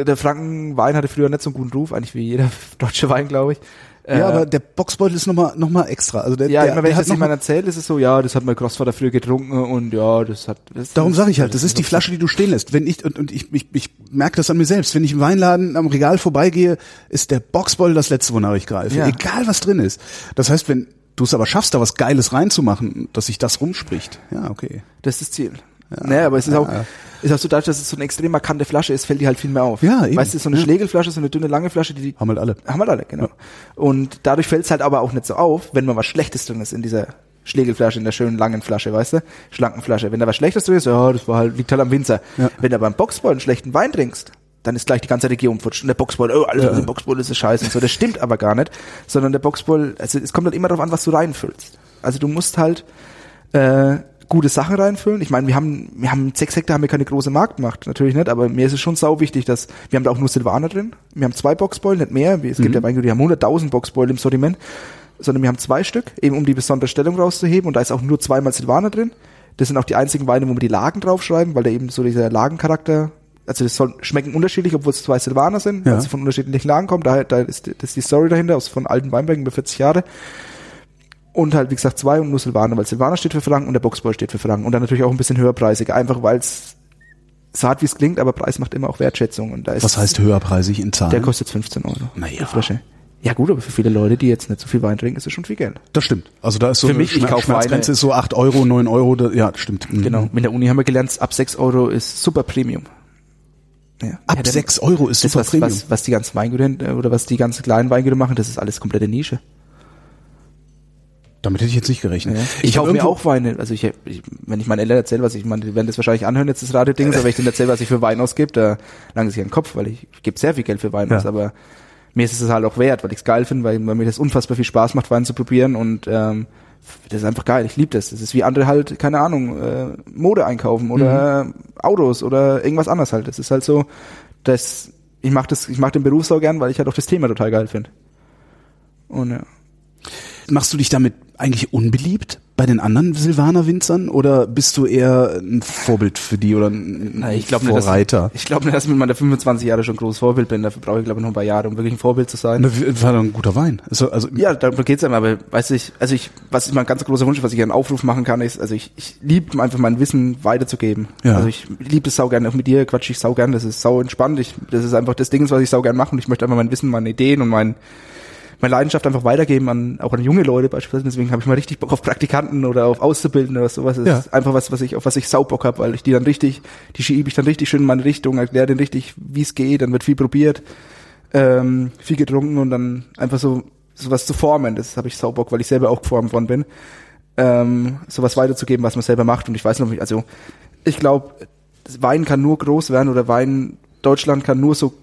der Frankenwein hatte früher nicht so einen guten Ruf, eigentlich wie jeder *laughs* deutsche Wein, glaube ich. Ja, äh, aber der Boxbeutel ist nochmal noch mal extra. Also der, ja, der, immer wenn ich das jemand erzähle, ist es so, ja, das hat mein Großvater früher getrunken und ja, das hat. Das Darum sage ich halt, das ist die Flasche, die du stehen lässt. Wenn ich und, und ich, ich, ich merke das an mir selbst, wenn ich im Weinladen am Regal vorbeigehe, ist der Boxbeutel das letzte, wonach ich greife. Ja. Egal was drin ist. Das heißt, wenn du es aber schaffst, da was Geiles reinzumachen, dass sich das rumspricht. Ja, okay. Das ist das Ziel. Ja, naja, aber es ist ja. auch, ist auch so dadurch, dass es so eine extrem markante Flasche ist, fällt die halt viel mehr auf. Ja, eben. Weißt du, so eine ja. Schlegelflasche, so eine dünne, lange Flasche, die, die haben halt alle. Haben halt alle, genau. Ja. Und dadurch fällt es halt aber auch nicht so auf, wenn mal was Schlechtes drin ist in dieser Schlegelflasche, in der schönen langen Flasche, weißt du? Schlanken Flasche. Wenn da was Schlechtes drin ist, ja, das war halt, liegt halt am Winzer. Ja. Wenn du beim Boxball einen schlechten Wein trinkst, dann ist gleich die ganze Region futsch. Und der Boxball, oh, alles ja. im Boxball ist scheiße und so. Das stimmt aber gar nicht. Sondern der Boxball, also es kommt halt immer darauf an, was du reinfüllst. Also du musst halt, äh, gute Sachen reinfüllen. Ich meine, wir haben, wir haben sechs Hektar haben wir keine große Marktmacht, natürlich nicht, aber mir ist es schon sau wichtig, dass, wir haben da auch nur Silvaner drin. Wir haben zwei Boxbeulen, nicht mehr. Es gibt mhm. ja Weingut, die haben 100.000 Boxbeulen im Sortiment, sondern wir haben zwei Stück, eben um die besondere Stellung rauszuheben und da ist auch nur zweimal Silvaner drin. Das sind auch die einzigen Weine, wo wir die Lagen draufschreiben, weil da eben so dieser Lagencharakter also das soll schmecken unterschiedlich, obwohl es zwei Silvaner sind, ja. weil sie von unterschiedlichen Lagen kommen. Da, da ist, das ist die Story dahinter, aus von alten Weinbergen über 40 Jahre. Und halt, wie gesagt, zwei und nur Silvaner, weil Silvaner steht für Franken und der Boxboy steht für Franken. Und dann natürlich auch ein bisschen höherpreisig, einfach weil es so hart wie es klingt, aber Preis macht immer auch Wertschätzung. Und da ist Was heißt höherpreisig in Zahlen? Der kostet 15 Euro. Naja. Flasche. Ja gut, aber für viele Leute, die jetzt nicht so viel Wein trinken, ist es schon viel Geld. Das stimmt. Also da ist so für mich, Schmerz, ich kaufe Schmerzgrenze ist so 8 Euro, 9 Euro, da, ja, stimmt. Mhm. Genau. Mit der Uni haben wir gelernt, ab 6 Euro ist super Premium. Ja. Ab ja, 6 Euro ist super was, Premium. Was, was die ganzen Weingüter oder was die ganzen kleinen Weingüter machen, das ist alles komplette Nische. Damit hätte ich jetzt nicht gerechnet. Ja. Ich, ich kaufe mir auch Weine. Also ich, ich, wenn ich meinen Eltern erzähle, was ich meine, die werden das wahrscheinlich anhören, jetzt das Radio-Ding, aber wenn ich denen erzähle, was ich für Wein ausgebe, da lange sich an den Kopf, weil ich, ich gebe sehr viel Geld für Wein ja. aus, aber mir ist es halt auch wert, weil ich es geil finde, weil, weil mir das unfassbar viel Spaß macht, Wein zu probieren und ähm, das ist einfach geil, ich liebe das. Das ist wie andere halt, keine Ahnung, äh, Mode einkaufen oder mhm. Autos oder irgendwas anderes halt. Das ist halt so, dass ich mach das, ich mach den Beruf so gern, weil ich halt auch das Thema total geil finde. Und ja. Machst du dich damit eigentlich unbeliebt bei den anderen Silvaner Winzern oder bist du eher ein Vorbild für die oder ein Na, ich glaub Vorreiter? Nicht, dass, ich glaube nicht, dass ich mit meiner 25 Jahre schon groß Vorbild bin. Dafür brauche ich glaube ich noch ein paar Jahre, um wirklich ein Vorbild zu sein. Das war doch ein guter Wein. Also, also ja, da geht's einem. Aber weiß ich, also ich, was ist mein ganz großer Wunsch, was ich einen Aufruf machen kann, ist, also ich, ich liebe einfach mein Wissen weiterzugeben. Ja. Also ich liebe es sau gerne auch mit dir, quatsch ich sau gern. Das ist sau entspannt. Ich, das ist einfach das Ding, was ich sau gern mache und ich möchte einfach mein Wissen, meine Ideen und mein meine Leidenschaft einfach weitergeben an auch an junge Leute beispielsweise. Deswegen habe ich mal richtig Bock auf Praktikanten oder auf Auszubildende oder sowas. Das ja. ist einfach was, was ich auf was ich Saubock habe, weil ich die dann richtig, die schiebe ich dann richtig schön in meine Richtung, erkläre denen richtig, wie es geht, dann wird viel probiert, ähm, viel getrunken und dann einfach so sowas zu formen. Das habe ich Saubock, weil ich selber auch geformt worden bin. Ähm, sowas weiterzugeben, was man selber macht. Und ich weiß noch nicht, also ich glaube, Wein kann nur groß werden oder Wein Deutschland kann nur so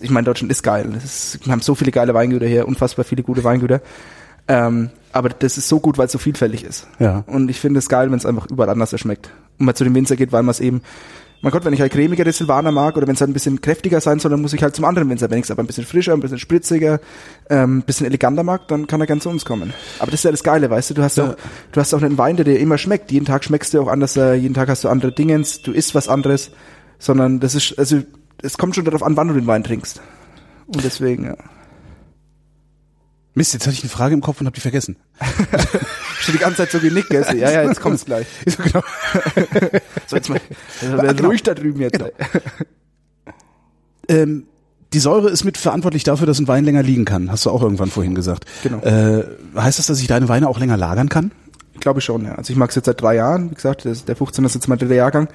ich meine, Deutschland ist geil. Ist, wir haben so viele geile Weingüter hier, unfassbar viele gute Weingüter. Ähm, aber das ist so gut, weil es so vielfältig ist. Ja. Und ich finde es geil, wenn es einfach überall anders schmeckt. Und man zu dem Winzer geht, weil man es eben, mein Gott, wenn ich halt cremigere Silvaner mag oder wenn es halt ein bisschen kräftiger sein soll, dann muss ich halt zum anderen Winzer. Wenn ich es aber ein bisschen frischer, ein bisschen spritziger, ähm, ein bisschen eleganter mag, dann kann er gern zu uns kommen. Aber das ist ja das Geile, weißt du, du hast ja. auch, du hast auch einen Wein, der dir immer schmeckt. Jeden Tag schmeckst du auch anders, äh, jeden Tag hast du andere Dingens, du isst was anderes, sondern das ist, also es kommt schon darauf an, wann du den Wein trinkst. Und deswegen, ja. Mist, jetzt hatte ich eine Frage im Kopf und hab die vergessen. *laughs* Schon die ganze Zeit so genickt, gell? Ja, ja, jetzt kommt's gleich. *laughs* so, genau. so jetzt mal, wer genau. ruhig da drüben jetzt. Genau. ähm, die Säure ist mit verantwortlich dafür, dass ein Wein länger liegen kann. Hast du auch irgendwann vorhin gesagt. Genau. Äh, heißt das, dass ich deine Weine auch länger lagern kann? Ich glaube schon, ja. Also ich mag es jetzt seit drei Jahren. Wie gesagt, der 15 ist jetzt mein dritter Jahrgang.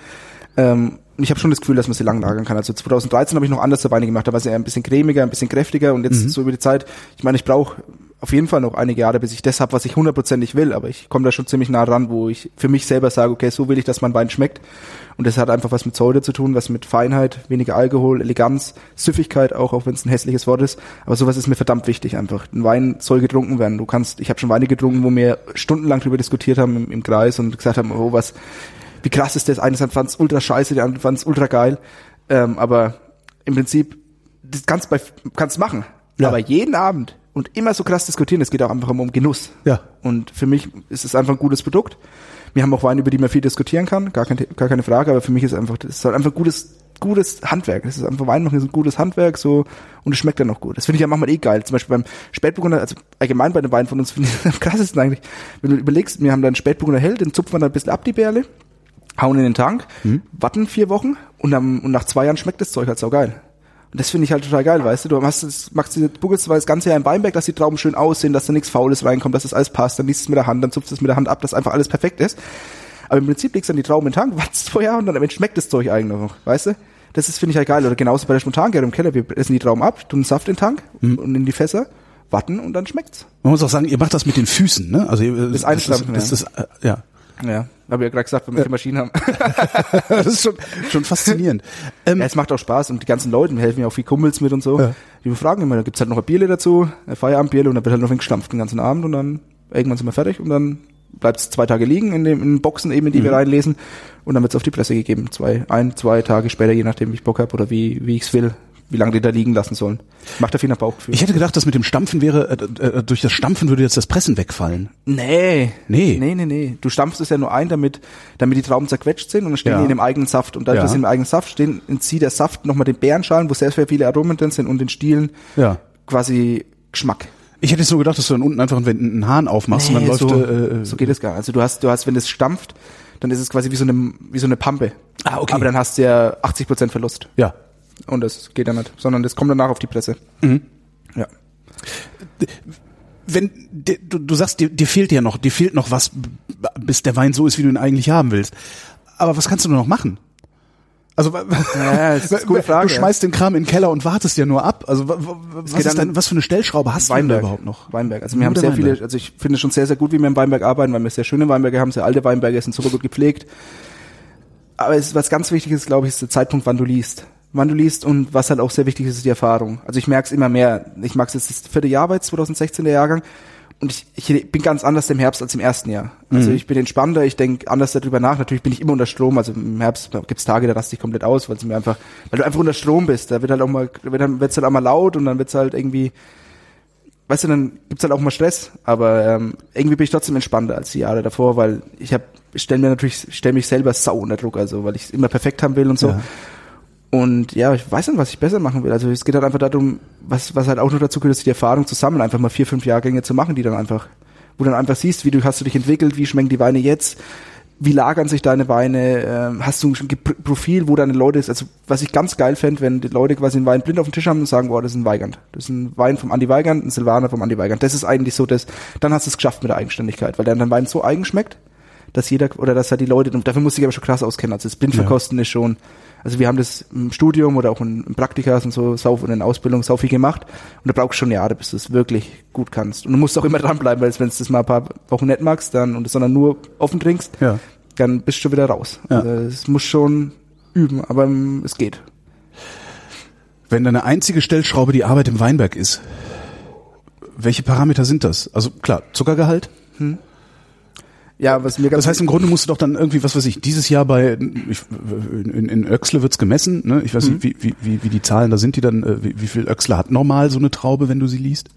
Ähm, ich habe schon das Gefühl, dass man sie lang lagern kann. Also 2013 habe ich noch anders Weine gemacht, da war sie ein bisschen cremiger, ein bisschen kräftiger und jetzt mhm. so über die Zeit, ich meine, ich brauche auf jeden Fall noch einige Jahre, bis ich das habe, was ich hundertprozentig will, aber ich komme da schon ziemlich nah ran, wo ich für mich selber sage, okay, so will ich, dass mein Wein schmeckt. Und das hat einfach was mit Säure zu tun, was mit Feinheit, weniger Alkohol, Eleganz, Süffigkeit auch, auch wenn es ein hässliches Wort ist. Aber sowas ist mir verdammt wichtig einfach. Ein Wein soll getrunken werden. Du kannst, ich habe schon Weine getrunken, wo wir stundenlang drüber diskutiert haben im, im Kreis und gesagt haben, oh, was, wie krass ist das? Einer fand es ultra scheiße, der andere fand es ultra geil. Ähm, aber im Prinzip, das kannst du kannst machen. Ja. Aber jeden Abend und immer so krass diskutieren, es geht auch einfach um Genuss. Ja. Und für mich ist es einfach ein gutes Produkt. Wir haben auch Weine, über die man viel diskutieren kann, gar, kein, gar keine Frage, aber für mich ist einfach, das ist halt einfach gutes, gutes Handwerk. Das ist einfach Wein ist ein gutes Handwerk, so, und es schmeckt dann noch gut. Das finde ich ja manchmal eh geil. Zum Beispiel beim Spätburgunder, also allgemein bei den Weinen von uns finde ich am krassesten eigentlich. Wenn du überlegst, wir haben dann Spätburgunder hell, den zupfen wir dann ein bisschen ab, die Bärle, hauen in den Tank, mhm. warten vier Wochen und, dann, und nach zwei Jahren schmeckt das Zeug halt so geil. Und das finde ich halt total geil, weißt du. Du machst das, machst diese buckelst das ganze Jahr im Weinberg, dass die Trauben schön aussehen, dass da nichts Faules reinkommt, dass das alles passt, dann liest es mit der Hand, dann zupfst du es mit der Hand ab, dass einfach alles perfekt ist. Aber im Prinzip legst du dann die Trauben in den Tank, *laughs* wartest vorher und dann schmeckt das Zeug eigentlich noch, weißt du? Das ist, finde ich halt geil. Oder genauso bei der Spontangärung im Keller, wir essen die Trauben ab, tun Saft in den Tank mhm. und in die Fässer, warten und dann schmeckt's. Man muss auch sagen, ihr macht das mit den Füßen, ne? Also das Einschlafen, das, das, das, das, äh, ja. Ja, habe ja gerade gesagt, wenn wir ja. Maschinen haben. *laughs* das ist schon, schon faszinierend. Ähm, ja, es macht auch Spaß und die ganzen Leute, helfen ja auch viel Kumpels mit und so. Ja. Die fragen immer, da gibt's halt noch ein Bierle dazu, ein Feierabendbierle und dann wird halt noch ein gestampft den ganzen Abend und dann irgendwann sind wir fertig und dann bleibt's zwei Tage liegen in, dem, in den Boxen eben, in die mhm. wir reinlesen und dann wird's auf die Presse gegeben. Zwei, ein, zwei Tage später, je nachdem, wie ich Bock hab oder wie, wie ich's will wie lange die da liegen lassen sollen. Macht da viel nach Bauchgefühl. Ich hätte gedacht, dass mit dem Stampfen wäre, äh, äh, durch das Stampfen würde jetzt das Pressen wegfallen. Nee. Nee. Nee, nee, nee. Du stampfst es ja nur ein, damit, damit die Trauben zerquetscht sind und dann stehen ja. die in dem eigenen Saft. Und dadurch, ja. dass sie im eigenen Saft stehen, entzieht der Saft nochmal den Bärenschalen, wo sehr, sehr viele Aromen drin sind und den Stielen ja. quasi Geschmack. Ich hätte so gedacht, dass du dann unten einfach einen Hahn aufmachst nee, und dann so, läuft. Äh, äh, so geht es gar. Also du hast, du hast, wenn es stampft, dann ist es quasi wie so eine, wie so eine Pampe. Ah, okay. Aber dann hast du ja 80 Prozent Verlust. Ja. Und das geht ja nicht, sondern das kommt danach auf die Presse. Mhm. Ja. Wenn du, du sagst, dir, dir fehlt ja noch, dir fehlt noch was, bis der Wein so ist, wie du ihn eigentlich haben willst. Aber was kannst du nur noch machen? Also ja, das ist eine *laughs* gute Frage. du schmeißt den Kram in den Keller und wartest ja nur ab. Also was, ist denn, was für eine Stellschraube hast Weinberg. du überhaupt noch? Weinberg. Also wir haben sehr Weinberg. viele, also ich finde es schon sehr, sehr gut, wie wir im Weinberg arbeiten, weil wir sehr schöne Weinberge haben, sehr alte Weinberge, sind super gut gepflegt. Aber es, was ganz wichtig ist, glaube ich, ist der Zeitpunkt, wann du liest. Wann du liest und was halt auch sehr wichtig ist, ist die Erfahrung. Also ich merke es immer mehr. Ich mag es jetzt das vierte Jahr bei 2016 der Jahrgang und ich, ich bin ganz anders im Herbst als im ersten Jahr. Also mhm. ich bin entspannter, ich denke anders darüber nach. Natürlich bin ich immer unter Strom, also im Herbst gibt's Tage, da raste ich komplett aus, weil es mir einfach, weil du einfach unter Strom bist. Da wird halt auch mal, wird dann wird's halt auch mal laut und dann wird's halt irgendwie, weißt du, dann gibt's halt auch mal Stress. Aber ähm, irgendwie bin ich trotzdem entspannter als die Jahre davor, weil ich habe, stelle mir natürlich, ich stelle mich selber sau unter Druck, also weil ich immer perfekt haben will und so. Ja. Und ja, ich weiß nicht, was ich besser machen will. Also es geht halt einfach darum, was, was halt auch noch dazu gehört, ist die Erfahrung zu sammeln, einfach mal vier, fünf Jahrgänge zu machen, die dann einfach, wo du dann einfach siehst, wie du hast du dich entwickelt, wie schmecken die Weine jetzt, wie lagern sich deine Weine, äh, hast du ein Profil, wo deine Leute ist, also was ich ganz geil fände, wenn die Leute quasi einen Wein blind auf dem Tisch haben und sagen, boah, das ist ein Weigand. Das ist ein Wein vom Andi Weigand, ein Silvaner vom Andi Weigand. Das ist eigentlich so das, dann hast du es geschafft mit der Eigenständigkeit, weil dann dein Wein so eigen schmeckt, dass jeder, oder dass halt die Leute, dafür muss ich aber schon krass auskennen, also das Blindverkosten ja. ist schon, also wir haben das im Studium oder auch in, Praktikas und so, sau und in Ausbildung sau viel gemacht. Und da brauchst du schon Jahre, bis du es wirklich gut kannst. Und du musst auch immer *laughs* dranbleiben, weil wenn du das mal ein paar Wochen nicht magst, dann, und es sondern nur offen trinkst, ja. dann bist du schon wieder raus. Ja. Also es muss schon üben, aber es geht. Wenn deine einzige Stellschraube die Arbeit im Weinberg ist, welche Parameter sind das? Also klar, Zuckergehalt, hm. Ja, was mir ganz Das heißt, im Grunde musst du doch dann irgendwie, was weiß ich, dieses Jahr bei ich, in, in Öxle wird's gemessen, ne? Ich weiß mhm. nicht, wie, wie, wie die Zahlen da sind, die dann, äh, wie, wie viel Öxle hat normal so eine Traube, wenn du sie liest?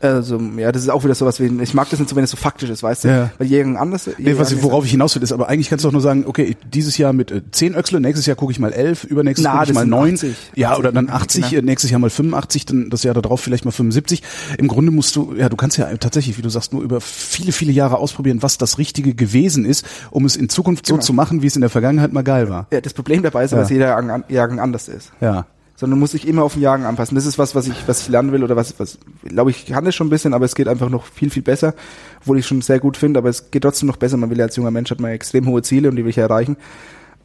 Also, ja, das ist auch wieder sowas wie, ich mag das nicht so, wenn es so faktisch ist, weißt du? Ja. Weil Jägen anders. Nee, was, worauf ich hinaus will, ist, aber eigentlich kannst du doch nur sagen, okay, dieses Jahr mit äh, 10 Öxle, nächstes Jahr gucke ich mal 11, übernächstes gucke ich mal 9. 80. Ja, oder dann 80, genau. nächstes Jahr mal 85, dann das Jahr darauf vielleicht mal 75. Im Grunde musst du, ja, du kannst ja tatsächlich, wie du sagst, nur über viele, viele Jahre ausprobieren, was das Richtige gewesen ist, um es in Zukunft genau. so zu machen, wie es in der Vergangenheit mal geil war. Ja, das Problem dabei ist, ja. dass jeder Jahrgang anders ist. Ja sondern muss sich immer auf den Jagen anpassen. Das ist was, was ich, was ich lernen will oder was, was, glaube ich, kann das schon ein bisschen, aber es geht einfach noch viel, viel besser, obwohl ich schon sehr gut finde, aber es geht trotzdem noch besser. Man will ja als junger Mensch hat man extrem hohe Ziele und die will ich erreichen.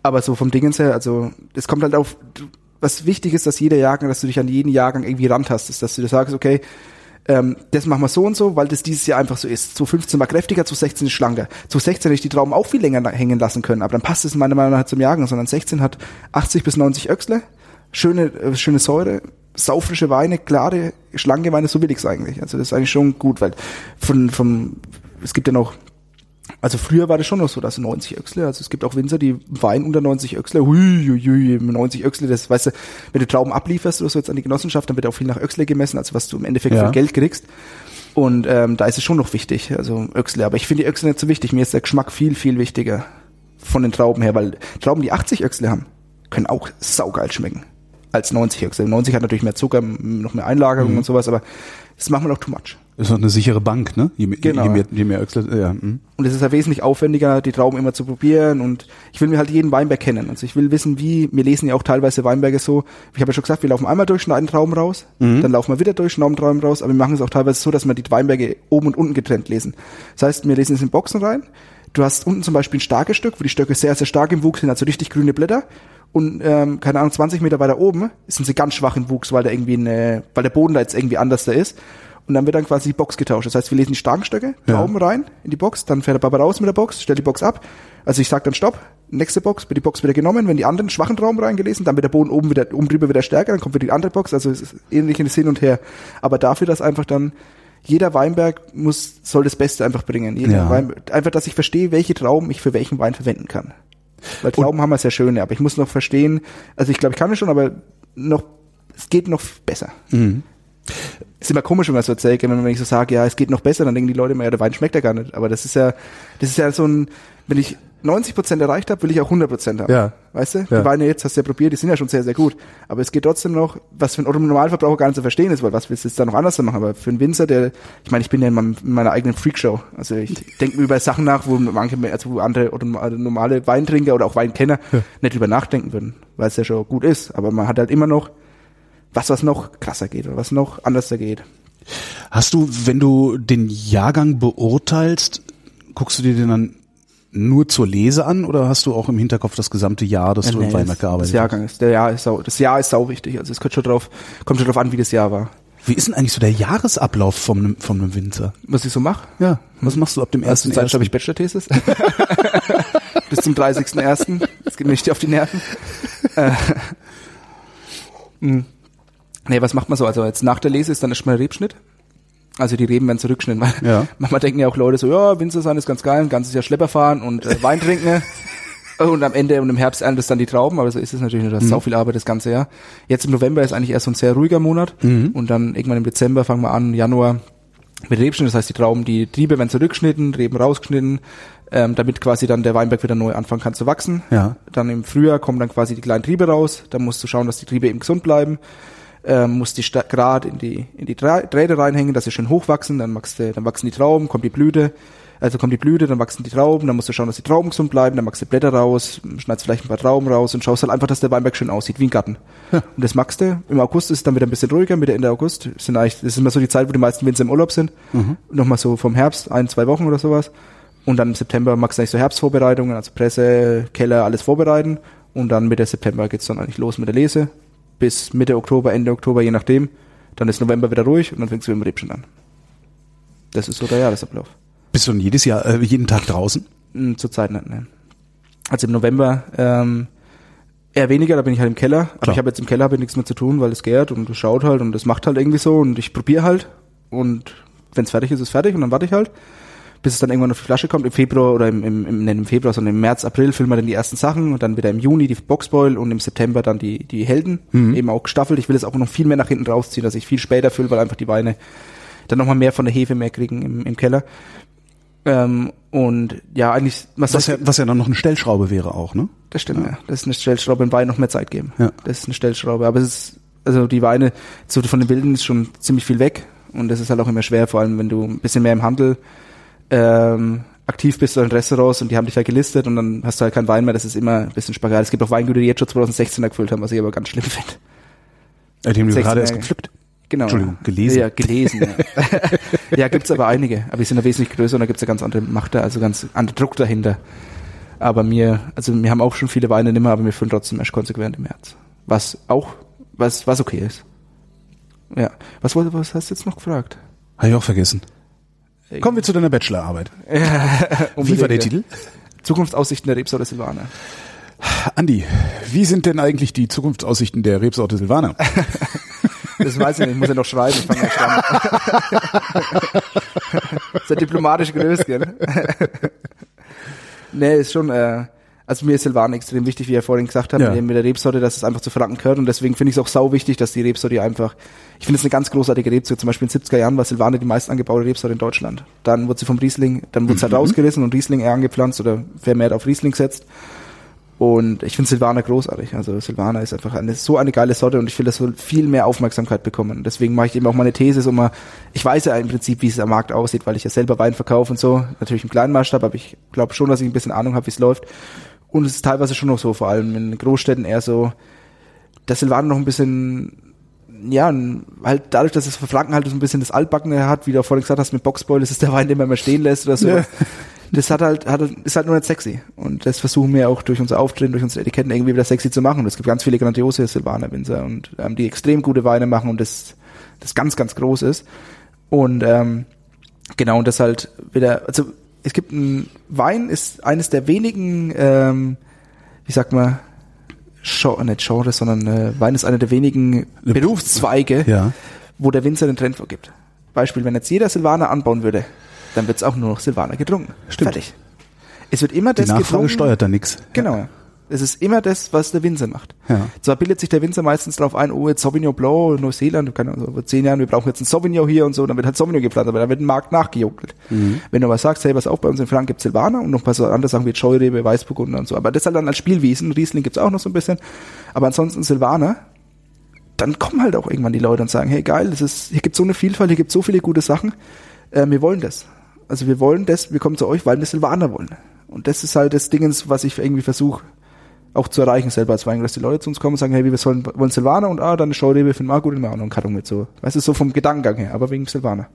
Aber so vom Dingens her, also, es kommt halt auf, was wichtig ist, dass jeder Jahrgang, dass du dich an jeden Jahrgang irgendwie rantastest, dass du dir sagst, okay, ähm, das machen wir so und so, weil das dieses Jahr einfach so ist. Zu 15 war kräftiger, zu 16 ist schlanker. Zu 16 hätte ich die Trauben auch viel länger hängen lassen können, aber dann passt es meiner Meinung nach zum Jahrgang, sondern 16 hat 80 bis 90 Öchsle, schöne, äh, schöne Säure, saufrische Weine, klare, schlanke Weine, so will ich's eigentlich. Also das ist eigentlich schon gut, weil von, vom, es gibt ja noch, also früher war das schon noch so, dass 90 Öchsle, also es gibt auch Winzer, die Wein unter 90 Öchsle, hui, hui, hui, 90 Öchsle, das weißt du, wenn du Trauben ablieferst oder so jetzt an die Genossenschaft, dann wird auch viel nach Öchsle gemessen, also was du im Endeffekt ja. für Geld kriegst. Und ähm, da ist es schon noch wichtig, also Öchsle. Aber ich finde die Öchsle nicht so wichtig. Mir ist der Geschmack viel, viel wichtiger von den Trauben her, weil Trauben, die 80 Öchsle haben, können auch saugeil schmecken als 90 Öchsel. 90 hat natürlich mehr Zucker, noch mehr Einlagerung mhm. und sowas, aber das macht man auch too much. Das ist auch eine sichere Bank, ne? Je, genau. je, mehr, je mehr Öchsel, ja. Mh. Und es ist ja wesentlich aufwendiger, die Trauben immer zu probieren und ich will mir halt jeden Weinberg kennen. Also ich will wissen, wie, wir lesen ja auch teilweise Weinberge so, ich habe ja schon gesagt, wir laufen einmal durch, schneiden Trauben raus, mhm. dann laufen wir wieder durch, schneiden Trauben raus, aber wir machen es auch teilweise so, dass wir die Weinberge oben und unten getrennt lesen. Das heißt, wir lesen es in Boxen rein, du hast unten zum Beispiel ein starkes Stück, wo die Stöcke sehr, sehr stark im Wuchs sind, also richtig grüne Blätter und ähm, keine Ahnung 20 Meter weiter oben sind sie ganz schwach im Wuchs, weil da irgendwie eine, weil der Boden da jetzt irgendwie anders da ist. Und dann wird dann quasi die Box getauscht. Das heißt, wir lesen die starken Stöcke, Trauben ja. rein in die Box, dann fährt der Papa raus mit der Box, stellt die Box ab. Also ich sag dann Stopp, nächste Box, wird die Box wieder genommen, wenn die anderen schwachen Trauben reingelesen, dann wird der Boden oben wieder, oben drüber wieder stärker, dann kommt wieder die andere Box, also es ist ähnlich in das Hin und Her. Aber dafür, dass einfach dann jeder Weinberg muss, soll das Beste einfach bringen. Ja. Wein, einfach, dass ich verstehe, welche Trauben ich für welchen Wein verwenden kann. Weil Trauben und, haben wir sehr schöne, aber ich muss noch verstehen, also ich glaube, ich kann es schon, aber noch, es geht noch besser. Mhm. Ist immer komisch, wenn man so erzählt, wenn ich so sage, ja, es geht noch besser, dann denken die Leute immer, ja, der Wein schmeckt ja gar nicht. Aber das ist ja, das ist ja so ein, wenn ich 90 Prozent erreicht habe, will ich auch 100 Prozent haben. Ja. Weißt du? Ja. Die Weine jetzt hast du ja probiert, die sind ja schon sehr, sehr gut. Aber es geht trotzdem noch, was für einen Normalverbraucher gar nicht zu verstehen ist, weil was willst du jetzt da noch anders machen? Aber für einen Winzer, der, ich meine, ich bin ja in, meinem, in meiner eigenen Freakshow. Also ich denke mir über Sachen nach, wo manche, also wo andere oder normale Weintrinker oder auch Weinkenner ja. nicht drüber nachdenken würden, weil es ja schon gut ist. Aber man hat halt immer noch was, was noch krasser geht oder was noch anders geht. Hast du, wenn du den Jahrgang beurteilst, guckst du dir den dann nur zur Lese an oder hast du auch im Hinterkopf das gesamte Jahr, dass Ja, du im nee, Weinberg das, gearbeitet das Jahrgang ist, der Jahr ist sau, das Jahr ist sau wichtig. Also es kommt schon drauf, kommt schon drauf an, wie das Jahr war. hast? Wie ist denn eigentlich so der Jahresablauf von einem, von einem Winzer? Was ich so mache? Ja, was machst du ab dem ersten? Zeit schreibe ich Bachelor-Thesis. *laughs* *laughs* Bis zum 30.01. Das geht mir nicht auf die Nerven. äh, *laughs* mh. nee, was macht man so? Also jetzt nach der Lese ist dann erstmal Rebschnitt. Also die Reben werden zurückgeschnitten. Weil Ja. *laughs* Manchmal denken ja auch Leute so, ja, Winzer sein ist ganz geil, ein ganzes Jahr Schlepper fahren und äh, Wein trinken. *laughs* Und am Ende und im Herbst erntest dann die Trauben, aber so ist es natürlich nicht. Das ist sau viel Arbeit das ganze Jahr. Jetzt im November ist eigentlich erst so ein sehr ruhiger Monat. Und dann irgendwann im Dezember fangen wir an, Januar mit Rebschnitt. Das heißt, die Trauben, die Triebe werden zurückgeschnitten, Reben rausgeschnitten, ähm, damit quasi dann der Weinberg wieder neu anfangen kann zu wachsen. Ja. Dann im Frühjahr kommen dann quasi die kleinen Triebe raus. Dann musst du schauen, dass die Triebe eben gesund bleiben. Ähm, musst die Sta- Grad in die in die Drähte reinhängen, dass sie schön hochwachsen. Dann, wachst dann wachsen die Trauben, kommt die Blüte. Also kommt die Blüte, dann wachsen die Trauben, dann musst du schauen, dass die Trauben gesund bleiben, dann machst du Blätter raus, schneidest vielleicht ein paar Trauben raus und schaust halt einfach, dass der Weinberg schön aussieht, wie ein Garten. Und das magst du. Im August ist es dann wieder ein bisschen ruhiger, Mitte Ende August. Das sind eigentlich, das ist immer so die Zeit, wo die meisten Winzer im Urlaub sind. Nochmal so vom Herbst, ein, zwei Wochen oder sowas. Und dann im September magst du eigentlich so Herbstvorbereitungen, also Presse, Keller, alles vorbereiten. Und dann Mitte September geht's dann eigentlich los mit der Lese. Bis Mitte Oktober, Ende Oktober, je nachdem. Dann ist November wieder ruhig und dann fängst du mit dem Rebschen an. Das ist so der Jahresablauf. Bist du denn jedes Jahr, äh, jeden Tag draußen? Hm, Zurzeit nicht, ne. Also im November ähm, eher weniger, da bin ich halt im Keller. Aber Klar. ich habe jetzt im Keller hab ich nichts mehr zu tun, weil es gärt und es schaut halt und es macht halt irgendwie so und ich probiere halt und wenn es fertig ist, ist es fertig und dann warte ich halt, bis es dann irgendwann auf die Flasche kommt. Im Februar oder im, im, im, nicht im Februar, sondern im März, April füllen wir dann die ersten Sachen und dann wieder im Juni die Boxboil und im September dann die, die Helden, eben auch gestaffelt. Ich will es auch noch viel mehr nach hinten rausziehen, dass ich viel später fülle, weil einfach die Weine dann nochmal mehr von der Hefe mehr kriegen im, im Keller. Ähm, und ja, eigentlich, was, Was ja, was ja dann noch eine Stellschraube wäre auch, ne? das stimmt, ja. Das ist eine Stellschraube, im Wein noch mehr Zeit geben. Ja. Das ist eine Stellschraube. Aber es ist, also die Weine, so von den Wilden ist schon ziemlich viel weg. Und das ist halt auch immer schwer, vor allem wenn du ein bisschen mehr im Handel ähm, aktiv bist oder in Restaurants und die haben dich halt gelistet und dann hast du halt keinen Wein mehr. Das ist immer ein bisschen Spagat. Es gibt auch Weingüter, die jetzt schon 2016 gefüllt haben, was ich aber ganz schlimm finde. Äh, den du 16 gerade erst Jahre. gepflückt. Genau. Entschuldigung, gelesen. Ja, gelesen. Ja, *laughs* ja gibt's aber einige. Aber die sind ja wesentlich größer und da gibt's ja ganz andere Macht da, also ganz andere Druck dahinter. Aber mir, also wir haben auch schon viele Weine nimmer, aber wir füllen trotzdem erst konsequent im März. Was auch, was, was okay ist. Ja. Was was hast du jetzt noch gefragt? Habe ich auch vergessen. Kommen wir zu deiner Bachelorarbeit. *laughs* Wie war der Titel? Zukunftsaussichten der Rebsorte Silvaner. Andi, wie sind denn eigentlich die Zukunftsaussichten der Rebsorte Silvaner? *laughs* Das weiß ich nicht, ich muss ja noch schreiben, ich fange ja an. *laughs* ist ja diplomatisch gelöst, gell? nee, ist schon, äh, also mir ist Silvaner extrem wichtig, wie er vorhin gesagt hat, Ja. mit, dem- mit der Rebsorte, dass es einfach zu Franken gehört und deswegen finde ich es auch sau wichtig, dass die Rebsorte einfach, ich finde es eine ganz großartige Rebsorte, zum Beispiel in den 70er Jahren war Silvaner die meist angebaute Rebsorte in Deutschland. Dann wurde sie vom Riesling, dann wurde sie halt rausgerissen und Riesling eher angepflanzt oder vermehrt auf Riesling gesetzt. Und ich finde Silvaner großartig. Also Silvaner ist einfach eine, so eine geile Sorte und ich will, das soll viel mehr Aufmerksamkeit bekommen. Deswegen mache ich eben auch meine These, so mal, ich weiß ja im Prinzip, wie es am Markt aussieht, weil ich ja selber Wein verkaufe und so. Natürlich im kleinen Maßstab, aber ich glaube schon, dass ich ein bisschen Ahnung habe, wie es läuft. Und es ist teilweise schon noch so, vor allem in Großstädten eher so, dass Silvaner noch ein bisschen ja, halt dadurch, dass es für Franken halt so ein bisschen das Altbackene hat, wie du auch vorhin gesagt hast, mit Boxboil, das ist der Wein, den man mal stehen lässt oder so. Ja. Das hat halt, hat, halt- ist halt nur nicht sexy. Und das versuchen wir auch durch unser Auftreten, durch unsere Etiketten irgendwie wieder sexy zu machen. Und es gibt ganz viele grandiose Silvaner Winzer und ähm, die extrem gute Weine machen und das, das ganz, ganz groß ist. Und ähm, genau, und das halt wieder, also es gibt ein Wein, ist eines der wenigen, ähm, wie sagt man, Genre, nicht Genre, sondern äh, Wein ist einer der wenigen Berufszweige, Ja. wo der Winzer den Trend vorgibt. Beispiel, wenn jetzt jeder Silvaner anbauen würde, dann wird es auch nur noch Silvaner getrunken. Stimmt. Fertig. Es wird immer Die das Nachfrage getrunken. steuert da nix. Genau. ja. Es ist immer das, was der Winzer macht. Ja. Zwar bildet sich der Winzer meistens darauf ein, oh, jetzt Sauvignon Blanc, Neuseeland, keine Ahnung, vor zehn Jahren, wir brauchen jetzt ein Sauvignon hier und so, dann wird halt Sauvignon gepflanzt, aber dann wird ein Markt nachgejuckelt. Mhm. Wenn du aber sagst, hey, was auch bei uns in Franken gibt Silvaner und noch ein paar so andere Sachen wie Scheurebe, Weißburgunder und so, aber das halt dann als Spielwiesen, Riesling gibt's auch noch so ein bisschen, aber ansonsten Silvaner, dann kommen halt auch irgendwann die Leute und sagen, hey geil, das ist, hier gibt's so eine Vielfalt, hier gibt's so viele gute Sachen, äh, wir wollen das. Also wir wollen das, wir kommen zu euch, weil wir Silvaner wollen. Und das ist halt das Dingens, was ich irgendwie versuche auch zu erreichen selber als Weingast, dass die Leute zu uns kommen und sagen, hey, wir sollen, wollen Silvaner und ah, dann eine Scheurebe finden wir auch gut, nehmen wir auch noch einen Karton mit so. Weißt du, so vom Gedankengang her, aber wegen Silvaner.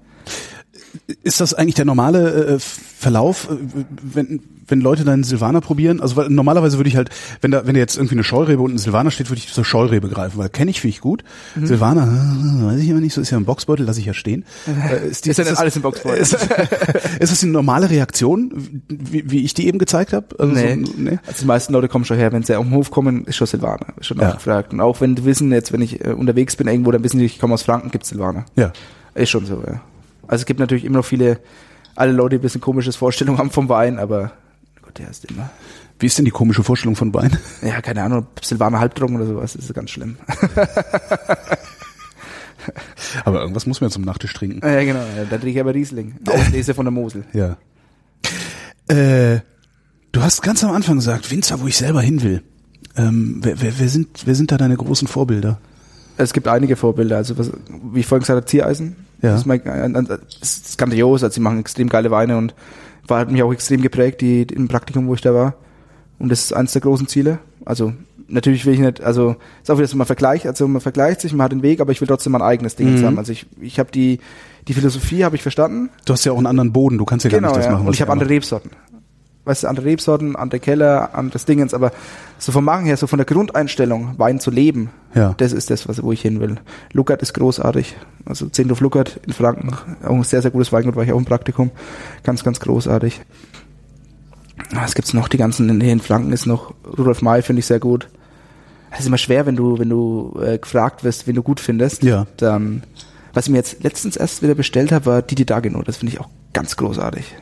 Ist das eigentlich der normale äh, Verlauf, äh, wenn, wenn Leute dann Silvaner probieren? Also weil normalerweise würde ich halt, wenn da, wenn da jetzt irgendwie eine Scheurebe und ein Silvaner steht, würde ich zur Scheurebe greifen, weil kenne ich finde ich gut. Mhm. Silvaner, äh, weiß ich immer nicht, so ist ja im Boxbeutel, lasse ich ja stehen. *laughs* Äh, Ist ja nicht das- alles im Boxbeutel. Ist, *laughs* ist das eine normale Reaktion, wie, wie ich die eben gezeigt habe? Also Nee. So, nee. Also die meisten Leute kommen schon her, wenn sie auf den Hof kommen, ist schon Silvaner, ist schon Ja. nachgefragt. Und auch wenn die wissen, jetzt wenn ich äh, unterwegs bin irgendwo, dann wissen die, ich komme aus Franken, gibt's Silvaner. Ja. Ist schon so, ja. Also es gibt natürlich immer noch viele, alle Leute, die ein bisschen komisches Vorstellung haben vom Wein, aber Gott, der ist immer. Wie ist denn die komische Vorstellung von Wein? Ja, keine Ahnung, Silvaner halbtrocken oder sowas, das ist ganz schlimm. *laughs* Aber irgendwas muss man ja zum Nachtisch trinken. ja, genau, ja, da trinke ich aber Riesling. Auslese von der Mosel. *laughs* Ja. Äh, du hast ganz am Anfang gesagt, Winzer, wo ich selber hin will. Ähm, wer, wer, wer, sind, wer sind da deine großen Vorbilder? Es gibt einige Vorbilder, also was, wie ich vorhin gesagt habe, Ziereisen. Ja. Das, ist mein, ein- ein- das ist grandios, also sie machen extrem geile Weine und war hat mich auch extrem geprägt, die im Praktikum, wo ich da war. Und das ist eines der großen Ziele. Also natürlich will ich nicht, also ist auch wieder so, man vergleicht, also man vergleicht sich, man hat den Weg, aber ich will trotzdem mein eigenes Ding Mhm. haben. Also ich, ich habe die, die Philosophie habe ich verstanden. Du hast ja auch einen anderen Boden, du kannst ja gar Genau, nicht das ja. machen. Und ich habe er andere. Rebsorten. Weißt du, andere Rebsorten, andere Keller, anderes Dingens, aber so vom Machen her, so von der Grundeinstellung, Wein zu leben, Ja. das ist das, was, wo ich hin will. Luckert ist großartig. Also Zehndorf Luckert in Franken, auch ein sehr, sehr gutes Weingut, war ich auch im Praktikum. Ganz, ganz großartig. Was gibt's noch? Die ganzen, in, in Franken ist noch Rudolf May, finde ich sehr gut. Es ist immer schwer, wenn du, wenn du äh, gefragt wirst, wen du gut findest. Ja. Dann, was ich mir jetzt letztens erst wieder bestellt habe, war Didi Dagino. Das finde ich auch ganz großartig.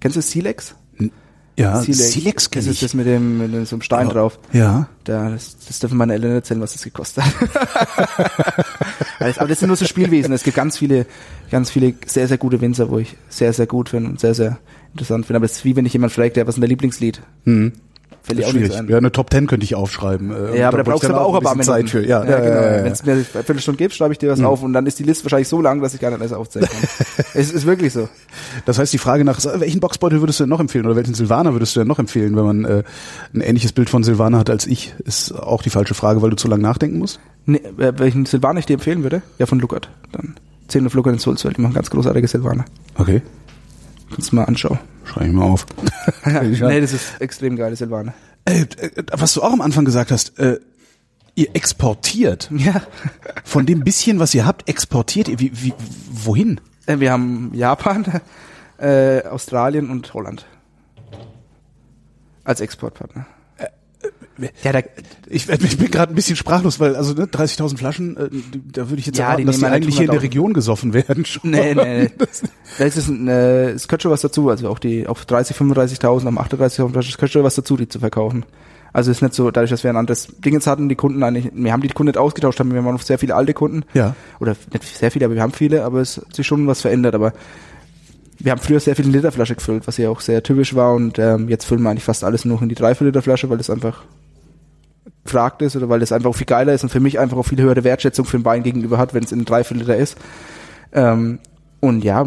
Kennst du Silex? Ja, Silex Das ist ich. das mit dem, mit dem so einem Stein drauf. Ja. Da, das, das dürfen meine Eltern erzählen, was das gekostet hat. *laughs* Aber das sind nur so Spielwesen. Es gibt ganz viele, ganz viele sehr, sehr gute Winzer, wo ich sehr, sehr gut finde und sehr, sehr interessant finde. Aber es ist wie wenn ich jemand fragt, der was ist dein Lieblingslied? Hm. Fällt auch schwierig. ein. Ja, eine Top Ten könnte ich aufschreiben. äh, Ja, aber da brauchst du aber auch ein paar bisschen Minuten. Zeit für. Ja, ja, ja, genau. ja, ja. Wenn es mir eine Viertelstunde gibt, schreibe ich dir was auf und dann ist die Liste wahrscheinlich so lang, dass ich gar nicht alles aufzählen kann. *laughs* es ist wirklich so. Das heißt, die Frage nach, welchen Boxbeutel würdest du denn noch empfehlen oder welchen Silvaner würdest du denn noch empfehlen, wenn man äh, ein ähnliches Bild von Silvaner hat als ich, ist auch die falsche Frage, weil du zu lange nachdenken musst? Nee, äh, welchen Silvaner ich dir empfehlen würde? Ja, von Luckert. Dann 10 auf Luckert in Sulzwell. Die machen ganz großartige Silvaner. Okay, Kannst du mal anschauen. Schreibe ich mal auf. *laughs* nee, das ist extrem geile Silvaner. Äh, äh, was du auch am Anfang gesagt hast, äh, ihr exportiert. *laughs* Ja. Von dem bisschen, was ihr habt, exportiert ihr. Wie, wie, wohin? Äh, Wir haben Japan, *laughs* äh, Australien und Holland. Als Exportpartner. Ja, da, Ich, ich bin gerade ein bisschen sprachlos, weil also ne, 30.000 Flaschen, äh, da würde ich jetzt Ja, erwarten, die dass die eigentlich hier in der 100.000. Region gesoffen werden. Schon. nee, nee, nee. *laughs* Das ist ein, äh, es gehört schon was dazu. Also auch die, auf 30, 35.000, am 38.000 Flaschen, es gehört schon was dazu, die zu verkaufen. Also es ist nicht so, dadurch, dass wir ein anderes Ding jetzt hatten, die Kunden eigentlich, wir haben die Kunden nicht ausgetauscht, haben wir haben noch sehr viele alte Kunden. Ja. Oder nicht sehr viele, aber wir haben viele, aber es hat sich schon was verändert. Aber wir haben früher sehr viel in Literflasche gefüllt, was ja auch sehr typisch war und ähm, jetzt füllen wir eigentlich fast alles nur in die Dreiviertel-Liter-Flasche, weil das einfach gefragt ist oder weil das einfach auch viel geiler ist und für mich einfach auch viel höhere Wertschätzung für den Wein gegenüber hat, wenn es in Dreiviertel Liter ist. Ähm, und ja,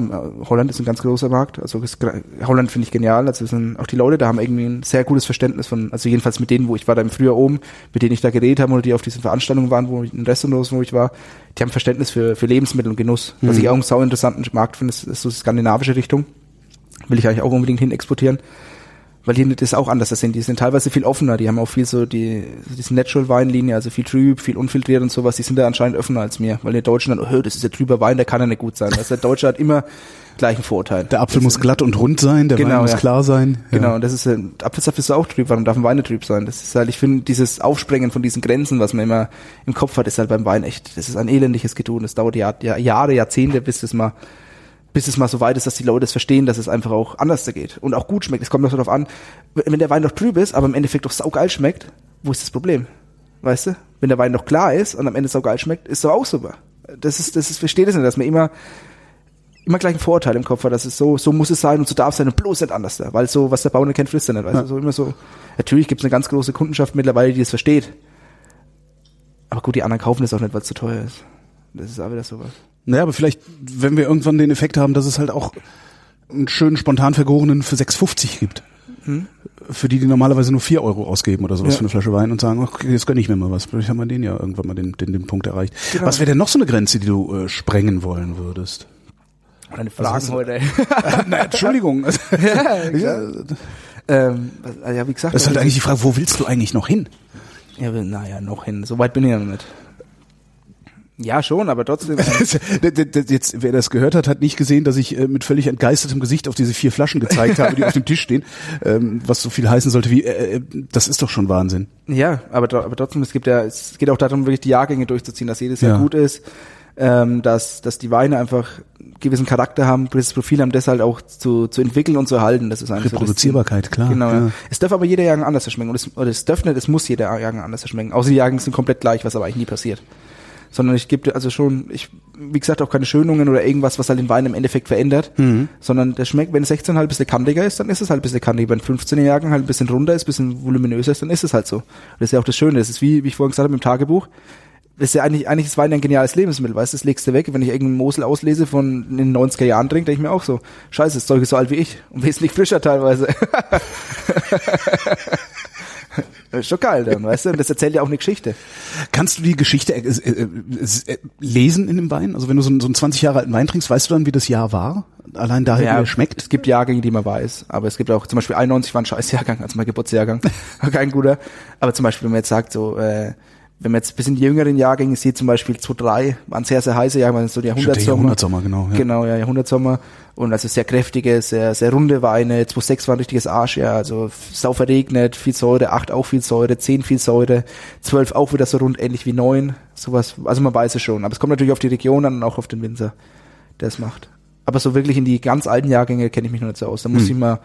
Holland ist ein ganz großer Markt. Also es, Holland finde ich genial. Also sind, auch die Leute da haben irgendwie ein sehr gutes Verständnis von, also jedenfalls mit denen, wo ich war, da im Frühjahr oben, mit denen ich da geredet habe oder die auf diesen Veranstaltungen waren, wo ich in Restaurants, wo ich war, die haben Verständnis für, für Lebensmittel und Genuss. Was ich auch einen sau interessanten Markt finde, ist, ist so die skandinavische Richtung. Will ich eigentlich auch unbedingt hin exportieren. Weil die das auch anders sind. Die sind teilweise viel offener. Die haben auch viel so die, diese Natural Weinlinie, also viel trüb, viel unfiltriert und sowas. Die sind da anscheinend offener als mir. Weil die Deutschen dann, oh, das ist ja trüber Wein, der kann ja nicht gut sein. Du, der Deutsche hat immer gleichen Vorurteil. Der Apfel muss glatt und rund sein, der Genau, Wein muss ja. klar sein. Ja. Genau, und das ist, Apfelsaft ist auch trüb, warum darf ein Wein nicht trüb sein? Das ist halt, ich finde, dieses Aufsprengen von diesen Grenzen, was man immer im Kopf hat, ist halt beim Wein echt, das ist ein elendiges Getun. Das dauert Jahr, Jahr, Jahre, Jahrzehnte, bis es mal, bis es mal so weit ist, dass die Leute es verstehen, dass es einfach auch anders da geht und auch gut schmeckt. Es kommt doch darauf an, wenn der Wein doch trüb ist, aber im Endeffekt doch saugeil schmeckt, wo ist das Problem? Weißt du? Wenn der Wein doch klar ist und am Ende saugeil schmeckt, ist doch auch super. Das ist, das ist, versteht es nicht, dass man immer, immer gleich einen Vorurteil im Kopf hat, dass es so, so muss es sein und so darf es sein und bloß nicht anders da. Weil so, was der Bauer nicht kennt, frisst er nicht. Weißt du? So immer so. Natürlich gibt es eine ganz große Kundenschaft mittlerweile, die das versteht. Aber gut, die anderen kaufen es auch nicht, weil es zu teuer ist. Das ist auch wieder sowas. Naja, aber vielleicht, wenn wir irgendwann den Effekt haben, dass es halt auch einen schönen spontan vergorenen für 6,50 gibt. Für die, die normalerweise nur 4 Euro ausgeben oder sowas Ja. für eine Flasche Wein und sagen, okay, jetzt gönn ich mir mal was. Vielleicht haben wir den ja irgendwann mal den, den, den Punkt erreicht. Genau. Was wäre denn noch so eine Grenze, die du äh, sprengen wollen würdest? Deine Fragen du- heute. *laughs* Na, Entschuldigung. *laughs* ja, ja, ähm, was- ja, wie gesagt. das ist halt eigentlich die Frage, wo willst du eigentlich noch hin? ja, naja, noch hin. So weit bin ich ja noch nicht. Ja, schon, aber trotzdem. *laughs* Jetzt, wer das gehört hat, hat nicht gesehen, dass ich äh, mit völlig entgeistertem Gesicht auf diese vier Flaschen gezeigt habe, die auf dem Tisch stehen, *laughs* ähm, was so viel heißen sollte wie, äh, äh, das ist doch schon Wahnsinn. Ja, aber, aber trotzdem, es gibt ja, es geht auch darum, wirklich die Jahrgänge durchzuziehen, dass jedes Jahr Ja. gut ist, ähm, dass, dass die Weine einfach gewissen Charakter haben, gewisses Profil haben, das halt auch zu, zu entwickeln und zu erhalten. Das ist eigentlich so Reproduzierbarkeit, Ziel. klar. Genau, ja. ja. Es darf aber jeder Jahrgang anders schmecken. Und es, oder es darf nicht, es muss jeder Jahrgang anders schmecken. Außer die Jahrgänge sind komplett gleich, was aber eigentlich nie passiert. Sondern ich gebe also schon, ich, wie gesagt, auch keine Schönungen oder irgendwas, was halt den Wein im Endeffekt verändert. Mhm. Sondern der schmeckt, wenn es 16 halt ein bisschen kantiger ist, dann ist es halt ein bisschen kantiger. Wenn 15er Jahrgang halt ein bisschen runder ist, ein bisschen voluminöser ist, dann ist es halt so. Und das ist ja auch das Schöne. Das ist wie, wie ich vorhin gesagt habe, im Tagebuch. Das ist ja eigentlich, eigentlich ist Wein ein geniales Lebensmittel, weißt du, das legst du weg. Wenn ich irgendeinen Mosel auslese von in den 90er Jahren trinke, denke ich mir auch so, scheiße, das Zeug ist so alt wie ich und *laughs* wesentlich frischer teilweise. *laughs* das ist schon geil dann, weißt du, und das erzählt ja auch eine Geschichte. Kannst du die Geschichte äh, äh, äh, lesen in dem Wein? Also wenn du so einen, so einen 20 Jahre alten Wein trinkst, weißt du dann, wie das Jahr war? Allein daher, wie er schmeckt? Es gibt Jahrgänge, die man weiß, aber es gibt auch zum Beispiel 91 war ein scheiß Jahrgang, also mein Geburtsjahrgang, *laughs* war kein guter. Aber zum Beispiel, wenn man jetzt sagt, so, äh, wenn man jetzt bis in die jüngeren Jahrgänge sieht, zum Beispiel 2-3, waren sehr, sehr heiße Jahrgänge, so die Jahrhundertsommer. Jahrhundertsommer, genau. Ja. Genau, ja, Jahrhundertsommer. Und also sehr kräftige, sehr, sehr runde Weine. 2,6 war ein richtiges Arsch, ja. Also sau verregnet, viel Säure, 8 auch viel Säure, 10 viel Säure, 12 auch wieder so rund, ähnlich wie 9. Sowas, also man weiß es schon. Aber es kommt natürlich auf die Region an und auch auf den Winzer, der es macht. Aber so wirklich in die ganz alten Jahrgänge kenne ich mich noch nicht so aus. Da muss Hm. ich mal,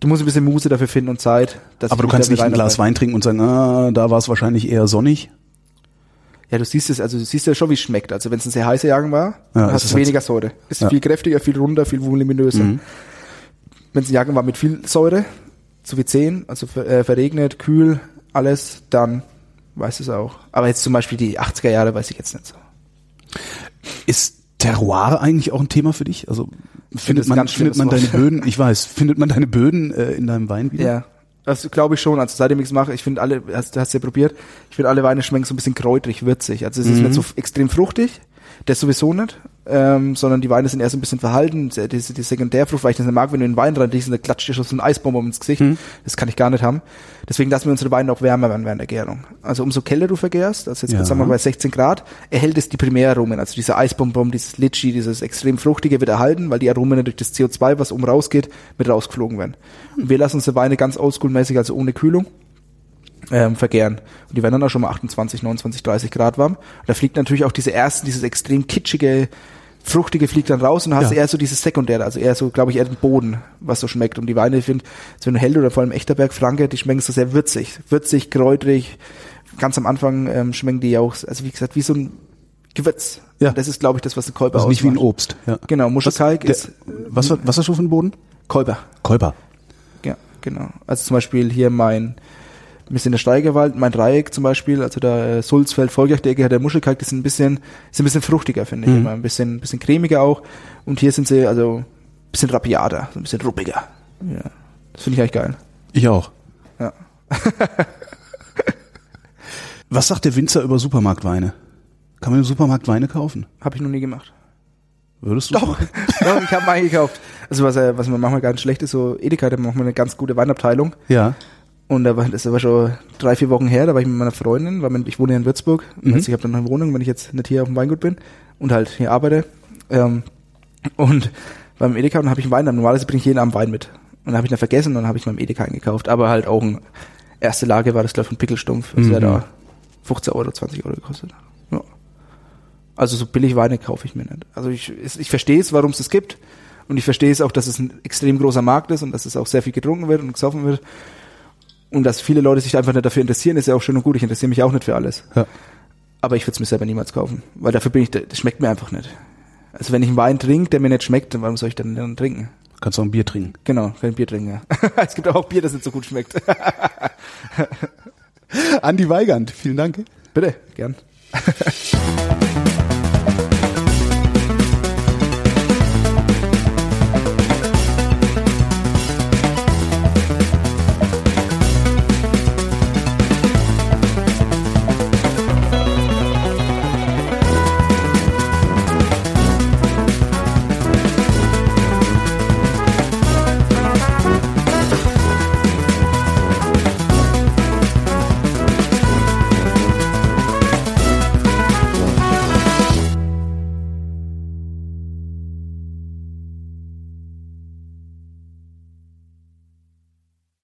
du musst ein bisschen Muße dafür finden und Zeit. Dass Aber du kannst nicht ein Glas. Wein trinken und sagen, ah, da war es wahrscheinlich eher sonnig. Ja, du siehst es, also du siehst ja schon, wie es schmeckt. Also wenn es ein sehr heißer Jahrgang war, Ja, hast du halt- weniger Säure. Ist Ja. viel kräftiger, viel runder, viel voluminöser. Mhm. Wenn es ein Jahrgang war mit viel Säure, so wie 10, also ver, äh, verregnet, kühl, alles, dann weiß es auch. Aber jetzt zum Beispiel die 80er Jahre weiß ich jetzt nicht so. Ist Terroir eigentlich auch ein Thema für dich? Also findet man, findet man deine. Böden, ich weiß, findet man deine Böden äh, in deinem Wein wieder? Ja. Das glaube ich schon. Also seitdem ich es mache, ich finde alle, hast, du hast ja probiert, ich finde alle Weine schmecken so ein bisschen kräutrig, würzig. Also es ist Mhm. nicht so extrem fruchtig, das sowieso nicht, ähm, sondern die Weine sind eher so ein bisschen verhalten. Die, die, die Sekundärfrucht, weil ich das nicht mag, wenn du in den Wein rein riechst, dann klatscht dir schon so ein Eisbombe ins Gesicht. Mhm. Das kann ich gar nicht haben. Deswegen lassen wir unsere Weine auch wärmer werden während der Gärung. Also umso kälter du vergärst, also jetzt Ja. sagen wir bei 16 Grad, erhält es die Primäraromen. Also diese Eisbonbon, dieses Litschi, dieses extrem fruchtige wird erhalten, weil die Aromen durch das CO2, was oben rausgeht, mit rausgeflogen werden. Und wir lassen unsere Weine ganz oldschool-mäßig, also ohne Kühlung, ähm, vergären. Und die werden dann auch schon mal 28, 29, 30 Grad warm. Und da fliegt natürlich auch diese ersten, dieses extrem kitschige, fruchtige fliegt dann raus und hast Ja. eher so dieses Sekundäre, also eher so, glaube ich, eher den Boden, was so schmeckt. Und die Weine, ich finde, so eine Helde oder vor allem Echterberg Franke, die schmecken so sehr würzig. Würzig, kräutrig. Ganz am Anfang ähm, schmecken die auch, also wie gesagt, wie so ein Gewürz. Ja. Das ist, glaube ich, das, was ein Kolber Also nicht wie ein. Obst. Ja. Genau, Muschelkalk der, ist was, war- was hast du für einen Boden? Kolber. Kolber. Ja, genau. Also zum Beispiel hier mein, wir sind in der Steigerwald, mein Dreieck zum Beispiel, also da äh, Sulzfeld, Volkjagdecke, hat der Muschelkalk, die sind ein bisschen, sind ein bisschen fruchtiger, finde ich Mhm. immer, ein bisschen, ein bisschen cremiger auch. Und hier sind sie also ein bisschen rapiater, so ein bisschen ruppiger. Ja, das finde ich eigentlich geil. Ich auch. Ja. *laughs* Was sagt der Winzer über Supermarktweine? Kann man im Supermarkt Weine kaufen? Habe ich noch nie gemacht. Würdest du? Doch, *laughs* doch ich habe mal eingekauft. Also was, äh, was man manchmal ganz schlecht ist, so Edeka, da macht man eine ganz gute Weinabteilung. Ja. Und da war, das war schon drei, vier Wochen her, da war ich mit meiner Freundin, weil ich wohne ja in Würzburg. Mhm. Also ich habe dann eine Wohnung, wenn ich jetzt nicht hier auf dem Weingut bin und halt hier arbeite. Ähm, und beim Edeka und habe ich einen Wein, normalerweise bringe ich jeden Abend Wein mit. Und dann habe ich dann vergessen und dann habe ich beim Edeka eingekauft. Aber halt auch ein erste Lage war das, glaube ich, ein Pickelstumpf. Das wäre Mhm. da 15 Euro, 20 Euro gekostet. Ja. Also so billig Weine kaufe ich mir nicht. Also ich, ich verstehe es, warum es das gibt. Und ich verstehe es auch, dass es ein extrem großer Markt ist und dass es auch sehr viel getrunken wird und gesoffen wird. Und dass viele Leute sich einfach nicht dafür interessieren, ist ja auch schön und gut. Ich interessiere mich auch nicht für alles. Ja. Aber ich würde es mir selber niemals kaufen. Weil dafür bin ich, das schmeckt mir einfach nicht. Also wenn ich einen Wein trinke, der mir nicht schmeckt, dann warum soll ich dann, dann trinken? Kannst du auch ein Bier trinken. Genau, kein Bier trinken. Ja. *laughs* es gibt auch Bier, das nicht so gut schmeckt. *laughs* Andi Weigand, vielen Dank. Bitte, gern. *laughs*